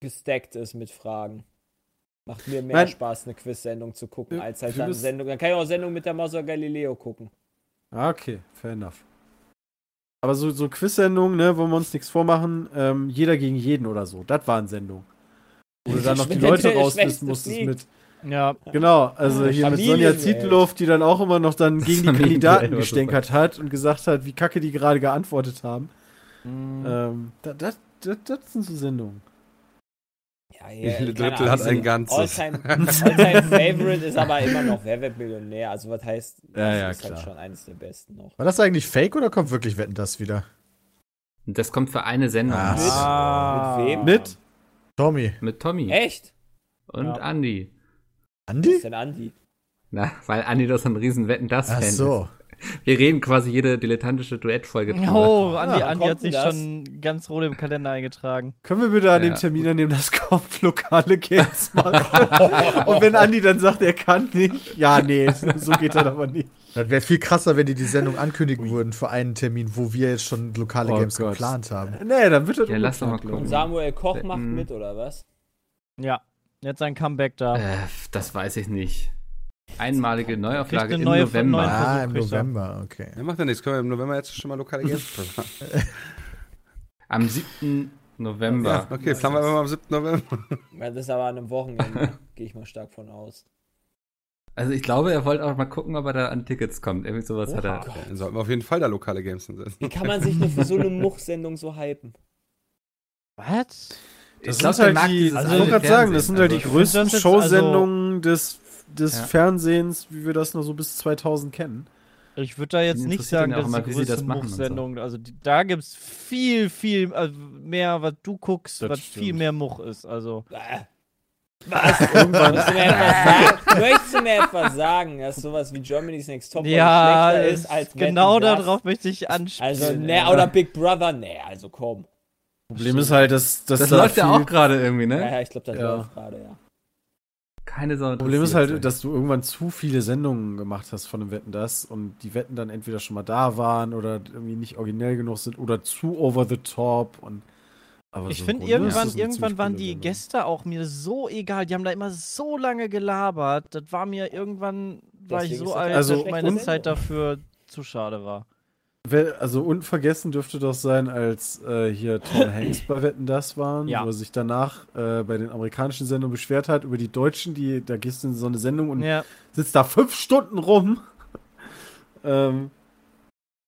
gestackt ist mit Fragen. Macht mir mehr Nein. Spaß, eine Quiz-Sendung zu gucken, als halt dann müssen- Sendung. Dann kann ich auch Sendung mit der Maus oder Galileo gucken. Ah, okay, fair enough. Aber so, so Quiz-Sendungen, ne, wo wir uns nichts vormachen, ähm, jeder gegen jeden oder so, das waren Sendungen. Wo du dann noch die Leute rauswissen musstest mit. Ja. Genau, also hier mit Sonja. Zietloff, die dann auch immer noch dann gegen die Kandidaten gestänkert hat und gesagt hat, wie kacke die gerade geantwortet haben. Mhm. Ähm, das, das, das, das sind so Sendungen. Ja, ja, Drittel hat diese ein Ganzes. Alltime Alltime Favorite ist aber immer noch Wer wird Millionär. Also was heißt, das Ja, ja, ist halt klar. schon eines der besten noch. War das eigentlich fake oder kommt wirklich Wetten das wieder? Das kommt für eine Sendung. Ah. Mit. Mit wem? Mit? Tommy. mit Tommy Echt? und Ja. Andy. Was Andi? ist denn Andi? Na, weil Andy doch so ein riesen Wetten das Ach Fan so. Wir reden quasi jede dilettantische Duettfolge drüber. Oh, Andi, Ja, Andi hat sich das? schon ganz rot im Kalender eingetragen. Können wir bitte an Ja, dem Termin, an dem das kommt, lokale Games machen? Und wenn Andi dann sagt, er kann nicht, ja, nee, so geht das aber nicht. Das wäre viel krasser, wenn die die Sendung ankündigen würden für einen Termin, wo wir jetzt schon lokale Oh Games Gott. geplant haben. Nee, dann wird das Ja, lass doch mal glaub Und. Samuel Koch macht mit, oder was? Ja, jetzt ein Comeback da. Äh, das weiß ich nicht. Einmalige Neuauflage im neue- November. Ah, im er. November, okay. Ja, macht ja nichts. Können wir im November jetzt schon mal lokale Games. Am 7. November. Ja, okay, planen wir mal am 7. November. Ja, das ist aber an einem Wochenende, gehe ich mal stark von aus. Also ich glaube, er wollte auch mal gucken, ob er da an Tickets kommt. Irgendwie sowas hat er. Oha. Dann sollten wir auf jeden Fall da lokale Games hinsetzen. Wie kann man sich nur für so eine Muchsendung so hypen? Was? Das glaub, sind der mag halt die, dieses ich alte wollte gerade sagen, das sind halt die Also- größten ist Showsendungen des, des Ja. Fernsehens, wie wir das noch so bis 2000 kennen. Ich würde da jetzt nicht sagen, dass immer, die das größte machen und so. Much-Sendung, also die, da gibt's viel, viel also mehr, was du guckst, Das was stimmt. viel mehr Much ist. Also. Was? Irgendwann Möchtest du mir etwas sagen? Möchtest du mir etwas sagen, dass sowas wie Germany's Next Top ja, schlechter es- ist als genau das? darauf möchte ich anspielen. Also, ne, ja. oder Big Brother, ne, also komm. Problem ist halt, dass, dass Das da läuft ja auch gerade irgendwie, Ja, ne? ja, ich glaube, das Ja. läuft gerade, ja. Keine Sau. Problem ist halt, dass du irgendwann zu viele Sendungen gemacht hast von dem Wetten das und die Wetten dann entweder schon mal da waren oder irgendwie nicht originell genug sind oder zu over the top und aber Ich so finde, ist irgendwann, das irgendwann waren die Sendung. Gäste auch mir so egal. Die haben da immer so lange gelabert. Das war mir irgendwann, war ich Deswegen so ist das alt, also dass meine Zeit dafür zu schade war. Also unvergessen dürfte doch sein, als äh, hier Tom Hanks bei Wetten das waren, Ja. wo er sich danach äh, bei den amerikanischen Sendungen beschwert hat über die Deutschen, die da gehst du in so eine Sendung und Ja, sitzt da fünf Stunden rum. ähm,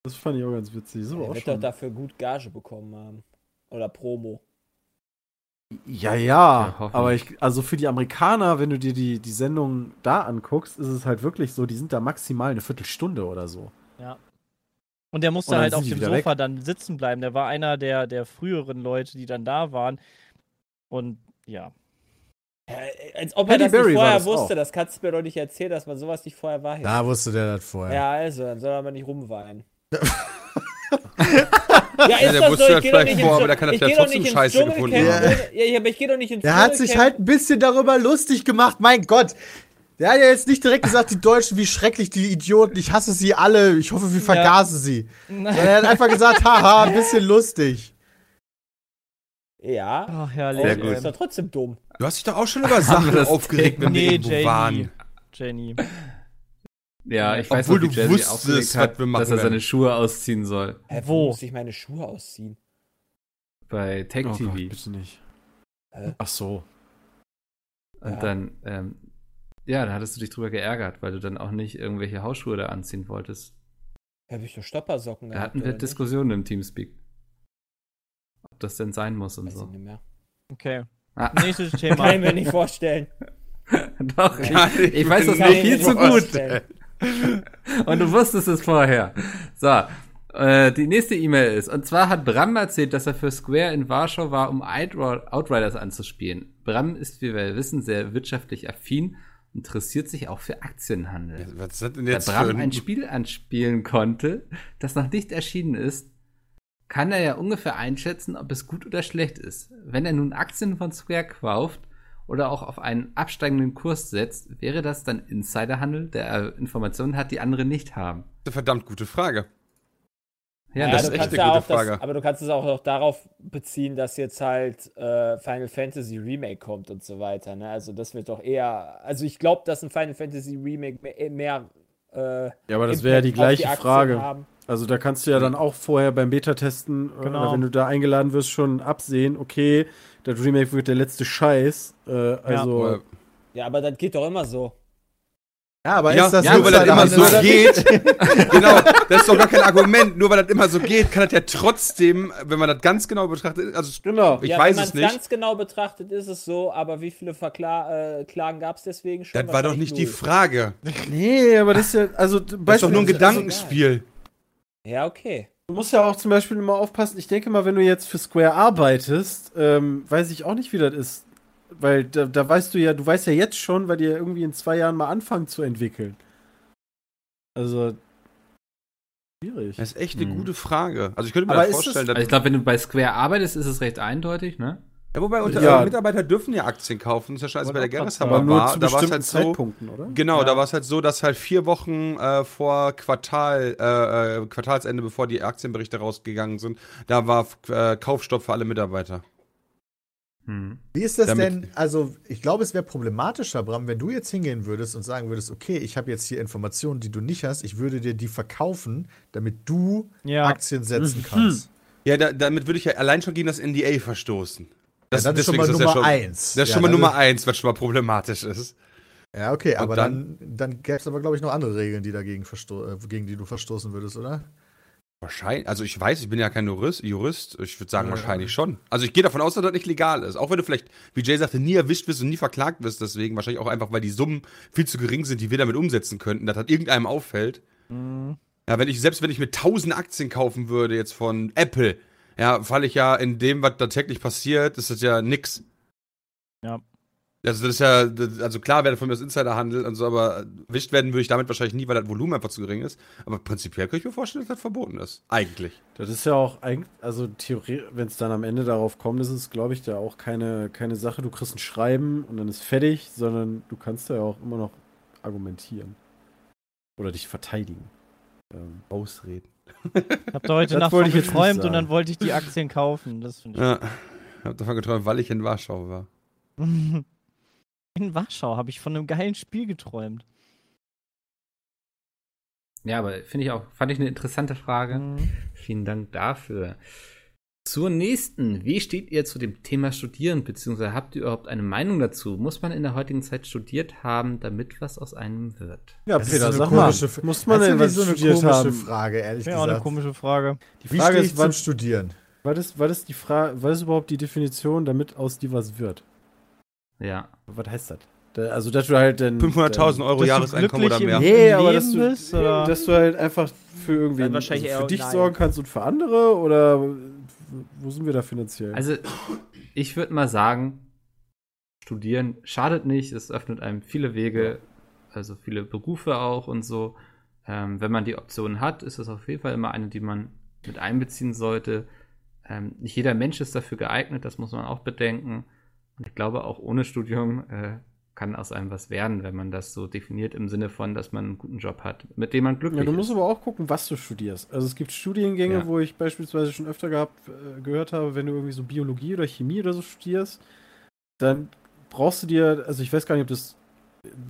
das fand ich auch ganz witzig. So Er auch wird doch schon. dafür gut Gage bekommen haben. Oder Promo. Ja, ja, Ja, aber ich, also für die Amerikaner, wenn du dir die, die Sendung da anguckst, ist es halt wirklich so, die sind da maximal eine Viertelstunde oder so. Und der musste Und halt auf dem Sofa dann sitzen bleiben. Der war einer der, der früheren Leute, die dann da waren. Und ja. Ja, als ob er Halle das Berry nicht war vorher das wusste. auch. Das kannst du mir doch nicht erzählen, dass man sowas nicht vorher weiß. Da wusste der das vorher. Ja, also, dann soll er aber nicht rumweinen. ja, ist Ja, der das wusste so? das vielleicht nicht vor, aber der kann das ich ja geh doch trotzdem scheiße gefunden haben. Ja, ja, aber ich gehe doch nicht ins Der hat sich halt ein bisschen darüber lustig gemacht, mein Gott. Der hat ja jetzt nicht direkt gesagt, die Deutschen, wie schrecklich, die Idioten, ich hasse sie alle, ich hoffe, wir vergasen sie. Sondern er hat einfach gesagt, haha, ein bisschen lustig. Ja. Ach, herrlich. Sehr gut. Ist doch trotzdem dumm. Du hast dich doch auch schon über Sachen aufgeregt, wenn wir Nee, irgendwo Jamie. waren. Jenny. Ja, ich weiß Obwohl noch, du wusstest, hat, wir dass er seine. Schuhe ausziehen soll. Hä, Wo? muss ich meine Schuhe ausziehen? Bei Tech Oh TV. Gott, bitte nicht. Hä? Ach so. Und Ja. dann, ähm, ja, da hattest du dich drüber geärgert, weil du dann auch nicht irgendwelche Hausschuhe da anziehen wolltest. Habe ich doch Stoppersocken Da gehabt, hatten wir? Diskussionen im Teamspeak. Ob das denn sein muss und Weiß ich so. nicht mehr. Okay. Ah, Nächstes Kann ich Thema. mir nicht vorstellen. doch, ich, Kann ich weiß das nur ich viel zu gut. Und du wusstest es vorher. So, äh, die nächste E-Mail ist, und zwar hat Bram erzählt, dass er für Square in Warschau war, um Outri- Outriders anzuspielen. Bram ist, wie wir wissen, sehr wirtschaftlich affin, interessiert sich auch für Aktienhandel. Was ist denn Da jetzt für Bram ein... ein Spiel anspielen konnte, das noch nicht erschienen ist, kann er ja ungefähr einschätzen, ob es gut oder schlecht ist. Wenn er nun Aktien von Square kauft oder auch auf einen absteigenden Kurs setzt, wäre das dann Insiderhandel, der er Informationen hat, die andere nicht haben. eine verdammt gute Frage. Ja, Ja, das ist echt eine ja gute auch das, Frage. aber du kannst es auch noch darauf beziehen, dass jetzt halt äh, Final Fantasy Remake kommt und so weiter. Ne? Also das wird doch eher, also ich glaube, dass ein Final Fantasy Remake mehr, mehr äh, Ja, aber das wäre ja die gleiche Aktien Frage. haben. Also da kannst du ja dann auch vorher beim Beta-Testen, äh, Genau. wenn du da eingeladen wirst, schon absehen, okay, das Remake wird der letzte Scheiß. Äh, also, Oder- Ja, aber das geht doch immer so. Ja, aber Ja, ist das nur weil das immer so geht. genau, das ist doch gar kein Argument. Nur weil das immer so geht, kann das ja trotzdem, wenn man das ganz genau betrachtet, also genau. ich ja, weiß wenn es man nicht. ganz genau betrachtet, ist es so, aber wie viele Verkla äh, Klagen gab es deswegen schon? Das war doch nicht die Wahrscheinlich Frage. Nee, aber das ist ja, also Das ist doch nur ein Gedankenspiel. null. Ja, okay. Du musst ja auch zum Beispiel immer aufpassen. Ich denke mal, wenn du jetzt für Square arbeitest, ähm, weiß ich auch nicht, wie das ist. Weil da, da weißt du ja, du weißt ja jetzt schon, weil die ja irgendwie in zwei Jahren mal anfangen zu entwickeln. Also, Schwierig. Das ist echt eine Hm. gute Frage. Also ich könnte mir Aber das vorstellen, Also dass, ich glaube, wenn du bei Square arbeitest, ist es recht eindeutig, ne? ja, wobei unter, Ja. äh, Mitarbeiter dürfen ja Aktien kaufen. Das ist ja scheiße bei der Gerreshammer Aber nur war. zu Da war es bestimmten halt so. Zeitpunkten, oder? Genau, Ja. da war es halt so, dass halt vier Wochen äh, vor Quartal, äh, äh, Quartalsende, bevor die Aktienberichte rausgegangen sind, da war äh, Kaufstopp für alle Mitarbeiter. Hm. Wie ist das Damit- denn? Also, ich glaube, es wäre problematischer, Bram, wenn du jetzt hingehen würdest und sagen würdest, okay, ich habe jetzt hier Informationen, die du nicht hast, ich würde dir die verkaufen, damit du Ja. Aktien setzen Mhm. kannst. Ja, da, damit würde ich ja allein schon gegen das NDA verstoßen. Das, ja, das ist schon mal das Nummer ja schon, eins. Das ist ja, schon mal Nummer eins, was schon mal problematisch ist. Ja, okay, Und aber dann- dann, dann, gäbe es aber, glaube ich, noch andere Regeln, die dagegen versto äh, gegen die du verstoßen würdest, oder? Wahrscheinlich, also ich weiß, ich bin ja kein Jurist, Jurist ich würde sagen Ja. wahrscheinlich schon. Also ich gehe davon aus, dass das nicht legal ist. Auch wenn du vielleicht, wie Jay sagte, nie erwischt wirst und nie verklagt wirst, deswegen wahrscheinlich auch einfach, weil die Summen viel zu gering sind, die wir damit umsetzen könnten, dass das irgendeinem auffällt. Mhm. Ja, wenn ich, selbst wenn ich mir 1000 Aktien kaufen würde jetzt von Apple, ja, falle ich ja in dem, was da täglich passiert, ist das ja nix. Ja. Also das ist ja, also klar wäre von mir das Insiderhandel und so, aber erwischt werden würde ich damit wahrscheinlich nie, weil das Volumen einfach zu gering ist. Aber prinzipiell könnte ich mir vorstellen, dass das verboten ist. Eigentlich. Das ist ja auch eigentlich, also theoretisch, wenn es dann am Ende darauf kommt, ist es, glaube ich, da auch keine, keine Sache, du kriegst ein Schreiben und dann ist fertig, sondern du kannst da ja auch immer noch argumentieren. Oder dich verteidigen. Ähm, Ausreden. Ich habe da heute Nacht von geträumt und dann wollte ich die Aktien kaufen. Das finde ich. Ja. Ich habe davon geträumt, weil ich in Warschau war. In Warschau habe ich von einem geilen Spiel geträumt. Ja, aber finde ich auch, fand ich eine interessante Frage. Mhm. Vielen Dank dafür. Zur nächsten. Wie steht ihr zu dem Thema Studieren, beziehungsweise habt ihr überhaupt eine Meinung dazu? Muss man in der heutigen Zeit studiert haben, damit was aus einem wird? ja, Das ist Peter, so eine sag mal, komische F- muss man Das denn ist was so eine studiert komische haben? Frage, ehrlich Wäre auch eine gesagt. komische Frage. Die Wie Frage stehe ist, ich zum wann, Studieren? was ist, was ist die Frage, was ist überhaupt die Definition, damit aus dir was wird? Ja. Was heißt das? Da, also, dass du halt dann. 500.000 Euro Jahreseinkommen oder mehr. Nee, aber dass du, bist, oder? dass du halt einfach für irgendwie also für dich nein. sorgen kannst und für andere oder wo sind wir da finanziell? Also, ich würde mal sagen, studieren schadet nicht, es öffnet einem viele Wege, also viele Berufe auch und so. Ähm, wenn man die Option hat, ist das auf jeden Fall immer eine, die man mit einbeziehen sollte. Ähm, nicht jeder Mensch ist dafür geeignet, das muss man auch bedenken. Ich glaube, auch ohne Studium äh, kann aus einem was werden, wenn man das so definiert im Sinne von, dass man einen guten Job hat, mit dem man glücklich ja, du musst ist. aber auch gucken, was du studierst. Also es gibt Studiengänge, Ja. wo ich beispielsweise schon öfter gehabt, äh, gehört habe, wenn du irgendwie so Biologie oder Chemie oder so studierst, dann brauchst du dir, also ich weiß gar nicht, ob das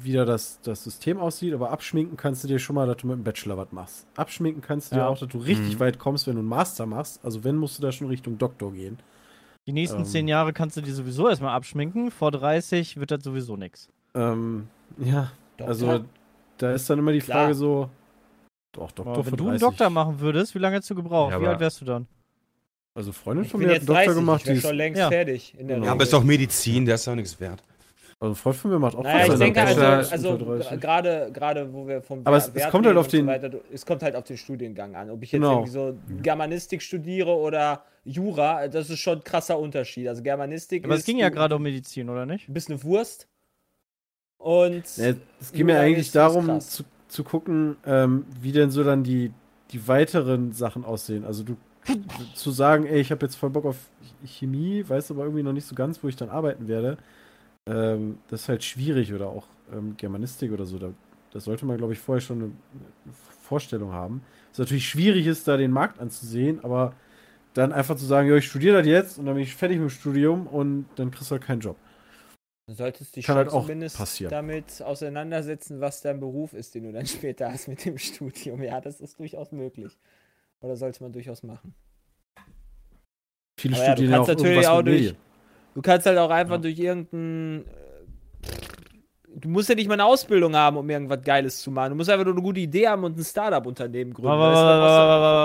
wieder das, das System aussieht, aber abschminken kannst du dir schon mal, dass du mit dem Bachelor was machst. Abschminken kannst du dir Ja. auch, dass du richtig Mhm. weit kommst, wenn du einen Master machst. Also wenn, musst du da schon Richtung Doktor gehen. Die nächsten Ähm. zehn Jahre kannst du die sowieso erstmal abschminken. Vor 30 wird das sowieso nichts. Ähm, ja, Doktor? also da ist dann immer die Klar. Frage so, doch, Doktor Aber wenn du einen 30. Doktor machen würdest, wie lange hättest du gebraucht? Ja, wie alt wärst du dann? Also Freundin Ich von bin mir hat jetzt einen Doktor 30, gemacht, ich ist, schon längst Ja. fertig. In der. Ja, aber ist doch Medizin, der ist doch nichts wert. Also ein Freund von mir macht auch Naja, ich seinen denke Bachelor also, also unter 30. gerade gerade wo wir vom Aber es- es kommt halt auf den- so weiter, es kommt halt auf den Studiengang an. Ob ich jetzt Genau. irgendwie so Germanistik studiere oder Jura, das ist schon ein krasser Unterschied. Also Germanistik Aber ist es ging ja gerade um Medizin, oder nicht? Du bist eine Wurst. Und Ja, es geht mir Jura eigentlich darum zu, zu gucken, ähm, wie denn so dann die, die weiteren Sachen aussehen. Also du zu sagen, ey, ich habe jetzt voll Bock auf Chemie, weiß aber irgendwie noch nicht so ganz, wo ich dann arbeiten werde. Ähm, das ist halt schwierig oder auch ähm, Germanistik oder so. Da, das sollte man, glaube ich, vorher schon eine, Vorstellung haben. Es natürlich schwierig ist, da den Markt anzusehen, aber dann einfach zu sagen, ja, ich studiere das jetzt und dann bin ich fertig mit dem Studium und dann kriegst du halt keinen Job. du solltest dich Kann schon halt auch zumindest passieren. damit auseinandersetzen, was dein Beruf ist, den du dann später hast mit dem Studium. Ja, das ist durchaus möglich. Oder sollte man durchaus machen. Viele Aber ja, du studieren ja auch kannst natürlich irgendwas auch durch- Medien. Du kannst halt auch einfach Ja. durch irgendein. äh, Du musst ja nicht mal eine Ausbildung haben, um irgendwas Geiles zu machen. Du musst einfach nur eine gute Idee haben und ein Startup-Unternehmen gründen. Aber,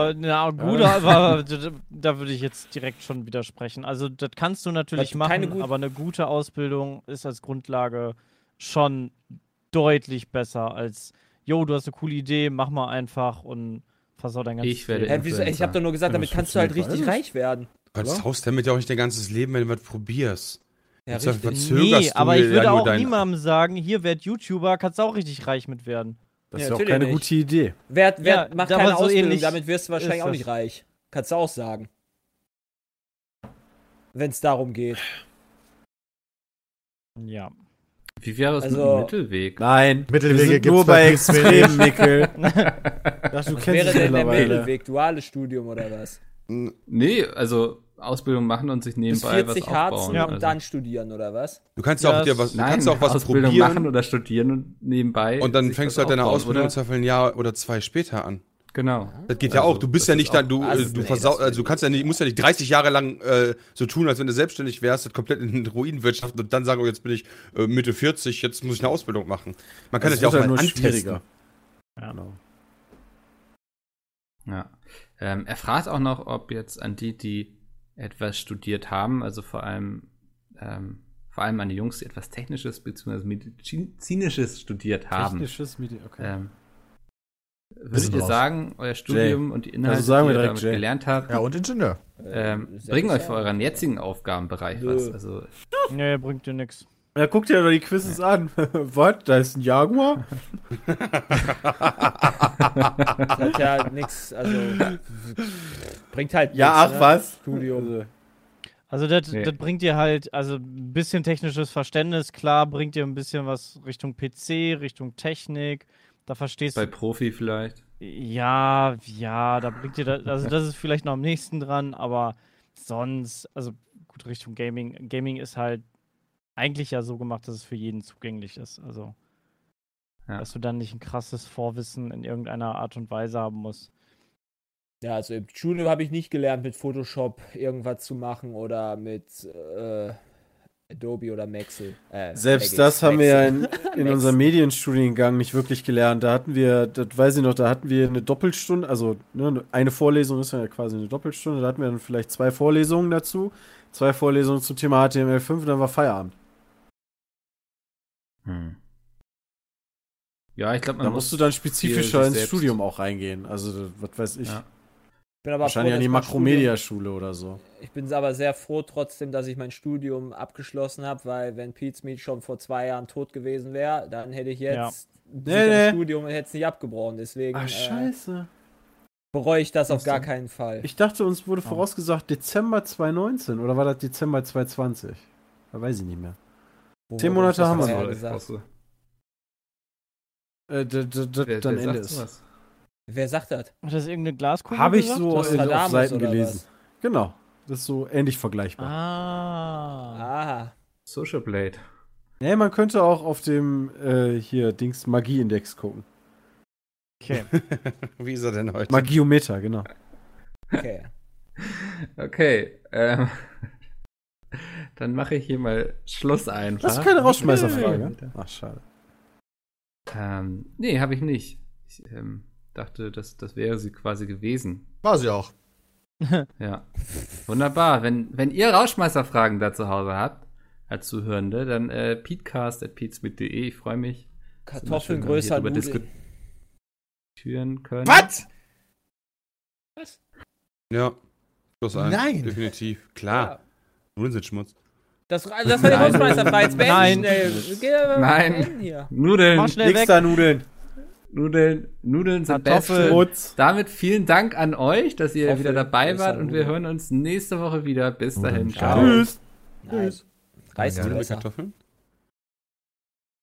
Weißt du, na gut, aber da- würde ich jetzt direkt schon widersprechen. Also das kannst du natürlich Das- machen, gut- aber eine gute Ausbildung ist als Grundlage schon deutlich besser als, jo, du hast eine coole Idee, mach mal einfach und versau dein ganzes Ich werde wieso? Ich habe doch nur gesagt, damit kannst du halt richtig reich werden. Du Oder? haust damit ja auch nicht dein ganzes Leben, wenn du was probierst. Ja, Jetzt richtig. verzögerst Nee, du aber ich würde auch niemandem sagen, hier werd YouTuber, kannst du auch richtig reich mit werden. Das Ja, ist ja auch keine nicht. gute Idee. Wer, wer Ja, macht keine so Ausbildung, ähnlich damit wirst du wahrscheinlich auch das. nicht reich. Kannst du auch sagen. Wenn es darum geht. Ja. Wie wäre es mit Also- einem Mittelweg? Nein, Mittelwege sind gibt's nur bei Extremen, Mikkel. Ach, du Was kennst wäre es denn der. Mittelweg? Duales Studium oder was? Nee, also Ausbildung machen und sich Bis nebenbei was 40 aufbauen. Harzen also. und dann studieren oder was? Du kannst Ja, ja auch dir was, du Nein, kannst auch was Ausbildung probieren machen oder studieren und nebenbei. und dann fängst was du halt deine aufbauen, Ausbildung oder? Zweifel ein Jahr oder zwei später an. Genau. Das geht ja Also, auch. Du bist das ja nicht dann, du, Also, äh, du nee, versau, das also du kannst ja nicht, musst ja nicht 30 Jahre lang äh, so tun, als wenn du selbstständig wärst, das komplett in den Ruin wirtschaften und dann sagen, oh, jetzt bin ich äh, Mitte 40, jetzt muss ich eine Ausbildung machen. Man kann das, ja auch wird mal antesten. Ja. Genau. Ja. Ähm, er fragt auch noch, ob jetzt an die, die etwas studiert haben, also vor allem, ähm, vor allem an die Jungs, die etwas Technisches bzw. Medizinisches studiert haben. Technisches Medi okay. Ähm, würdet ihr sagen, euer Studium und die Inhalte, Also die ihr direkt damit Jay. gelernt habt, Ja, und Ingenieur. ähm, Äh, bringen euch für euren jetzigen Aufgabenbereich Nö. was? Also, Nee, bringt dir nix. Ja, guck dir doch die Quizzes an. Was? Da ist ein Jaguar? Das hat ja nichts, also bringt halt Ja, nix, ach ne? was. Studium. Also, Also das, Nee. das bringt dir halt, also ein bisschen technisches Verständnis, klar, bringt dir ein bisschen was Richtung PC, Richtung Technik. Da verstehst bei du. Profi vielleicht. Ja, ja, da bringt dir das, also das ist vielleicht noch am nächsten dran, aber sonst, also gut, Richtung Gaming. Gaming ist halt eigentlich ja so gemacht, dass es für jeden zugänglich ist. Also, Ja. dass du dann nicht ein krasses Vorwissen in irgendeiner Art und Weise haben musst. Ja, also in der Schule habe ich nicht gelernt, mit Photoshop irgendwas zu machen oder mit äh, Adobe oder Maxel. Äh, Selbst Magix, das haben wir ja Maxel. in, in unserem Medienstudiengang nicht wirklich gelernt. Da hatten wir, das weiß ich noch, da hatten wir eine Doppelstunde, also ne, eine Vorlesung ist ja quasi eine Doppelstunde, da hatten wir dann vielleicht zwei Vorlesungen dazu, zwei Vorlesungen zum Thema HTML5 und dann war Feierabend. Hm. Ja, ich glaube, man Da muss musst du dann spezifischer ins selbst- Studium auch reingehen. Also, was weiß ich. Ja. Ich bin aber Wahrscheinlich froh, an die Makromedia-Schule oder so. Ich bin aber sehr froh trotzdem, dass ich mein Studium abgeschlossen habe, weil wenn Pete's Meat schon vor zwei Jahren tot gewesen wäre, dann hätte ich Ja. jetzt Nee, das nee. Studium und hätte es nicht abgebrochen. Deswegen Ach, äh, scheiße. bereue ich das auf Ach gar so. keinen Fall. Ich dachte, uns wurde Oh. vorausgesagt Dezember 2019 oder war das Dezember 2020? Da weiß ich nicht mehr. Wo zehn Monate haben wir noch. gesagt? Äh, dann Ende ist. Wer sagt das? Hat das irgendeine Glaskugel Habe ich gesagt? so in, auf Seiten gelesen. was? Genau. Das ist so ähnlich vergleichbar. Ah. Ah, Social Blade. Nee, man könnte auch auf dem äh, hier Dings Magie-Index gucken. Okay. Wie ist er denn heute? Magiometer, genau. okay. Okay, ähm, dann mache ich hier mal Schluss einfach. Das ist keine Ja. Rausschmeißerfrage. Ach, schade. Ähm, nee, habe ich nicht. Ich ähm, dachte, das, das wäre sie quasi gewesen. War sie auch. Ja. Wunderbar. Wenn, wenn ihr Rauschmeißerfragen da zu Hause habt, als Zuhörende, dann äh, peatcast.peatsmit.de. Ich freue mich. Kartoffeln größer drüber diskutieren können. Was? Was? Ja. Plus eins. Nein. Definitiv. Klar. Ja. Nudeln sind Schmutz. Das, das war die Nein. Hausmeisterfrage. Jetzt beenden Nein. schnell. Nein. Nudeln, Mach schnell weg. Nix da Nudeln. Nudeln, Nudeln sind Kartoffel. beste. Schmutz. Damit vielen Dank an euch, dass ihr Kartoffeln, wieder dabei wart und wir hören uns nächste Woche wieder. Bis dahin. Ciao. Tschüss. Reißt Nudeln mit. Kartoffeln?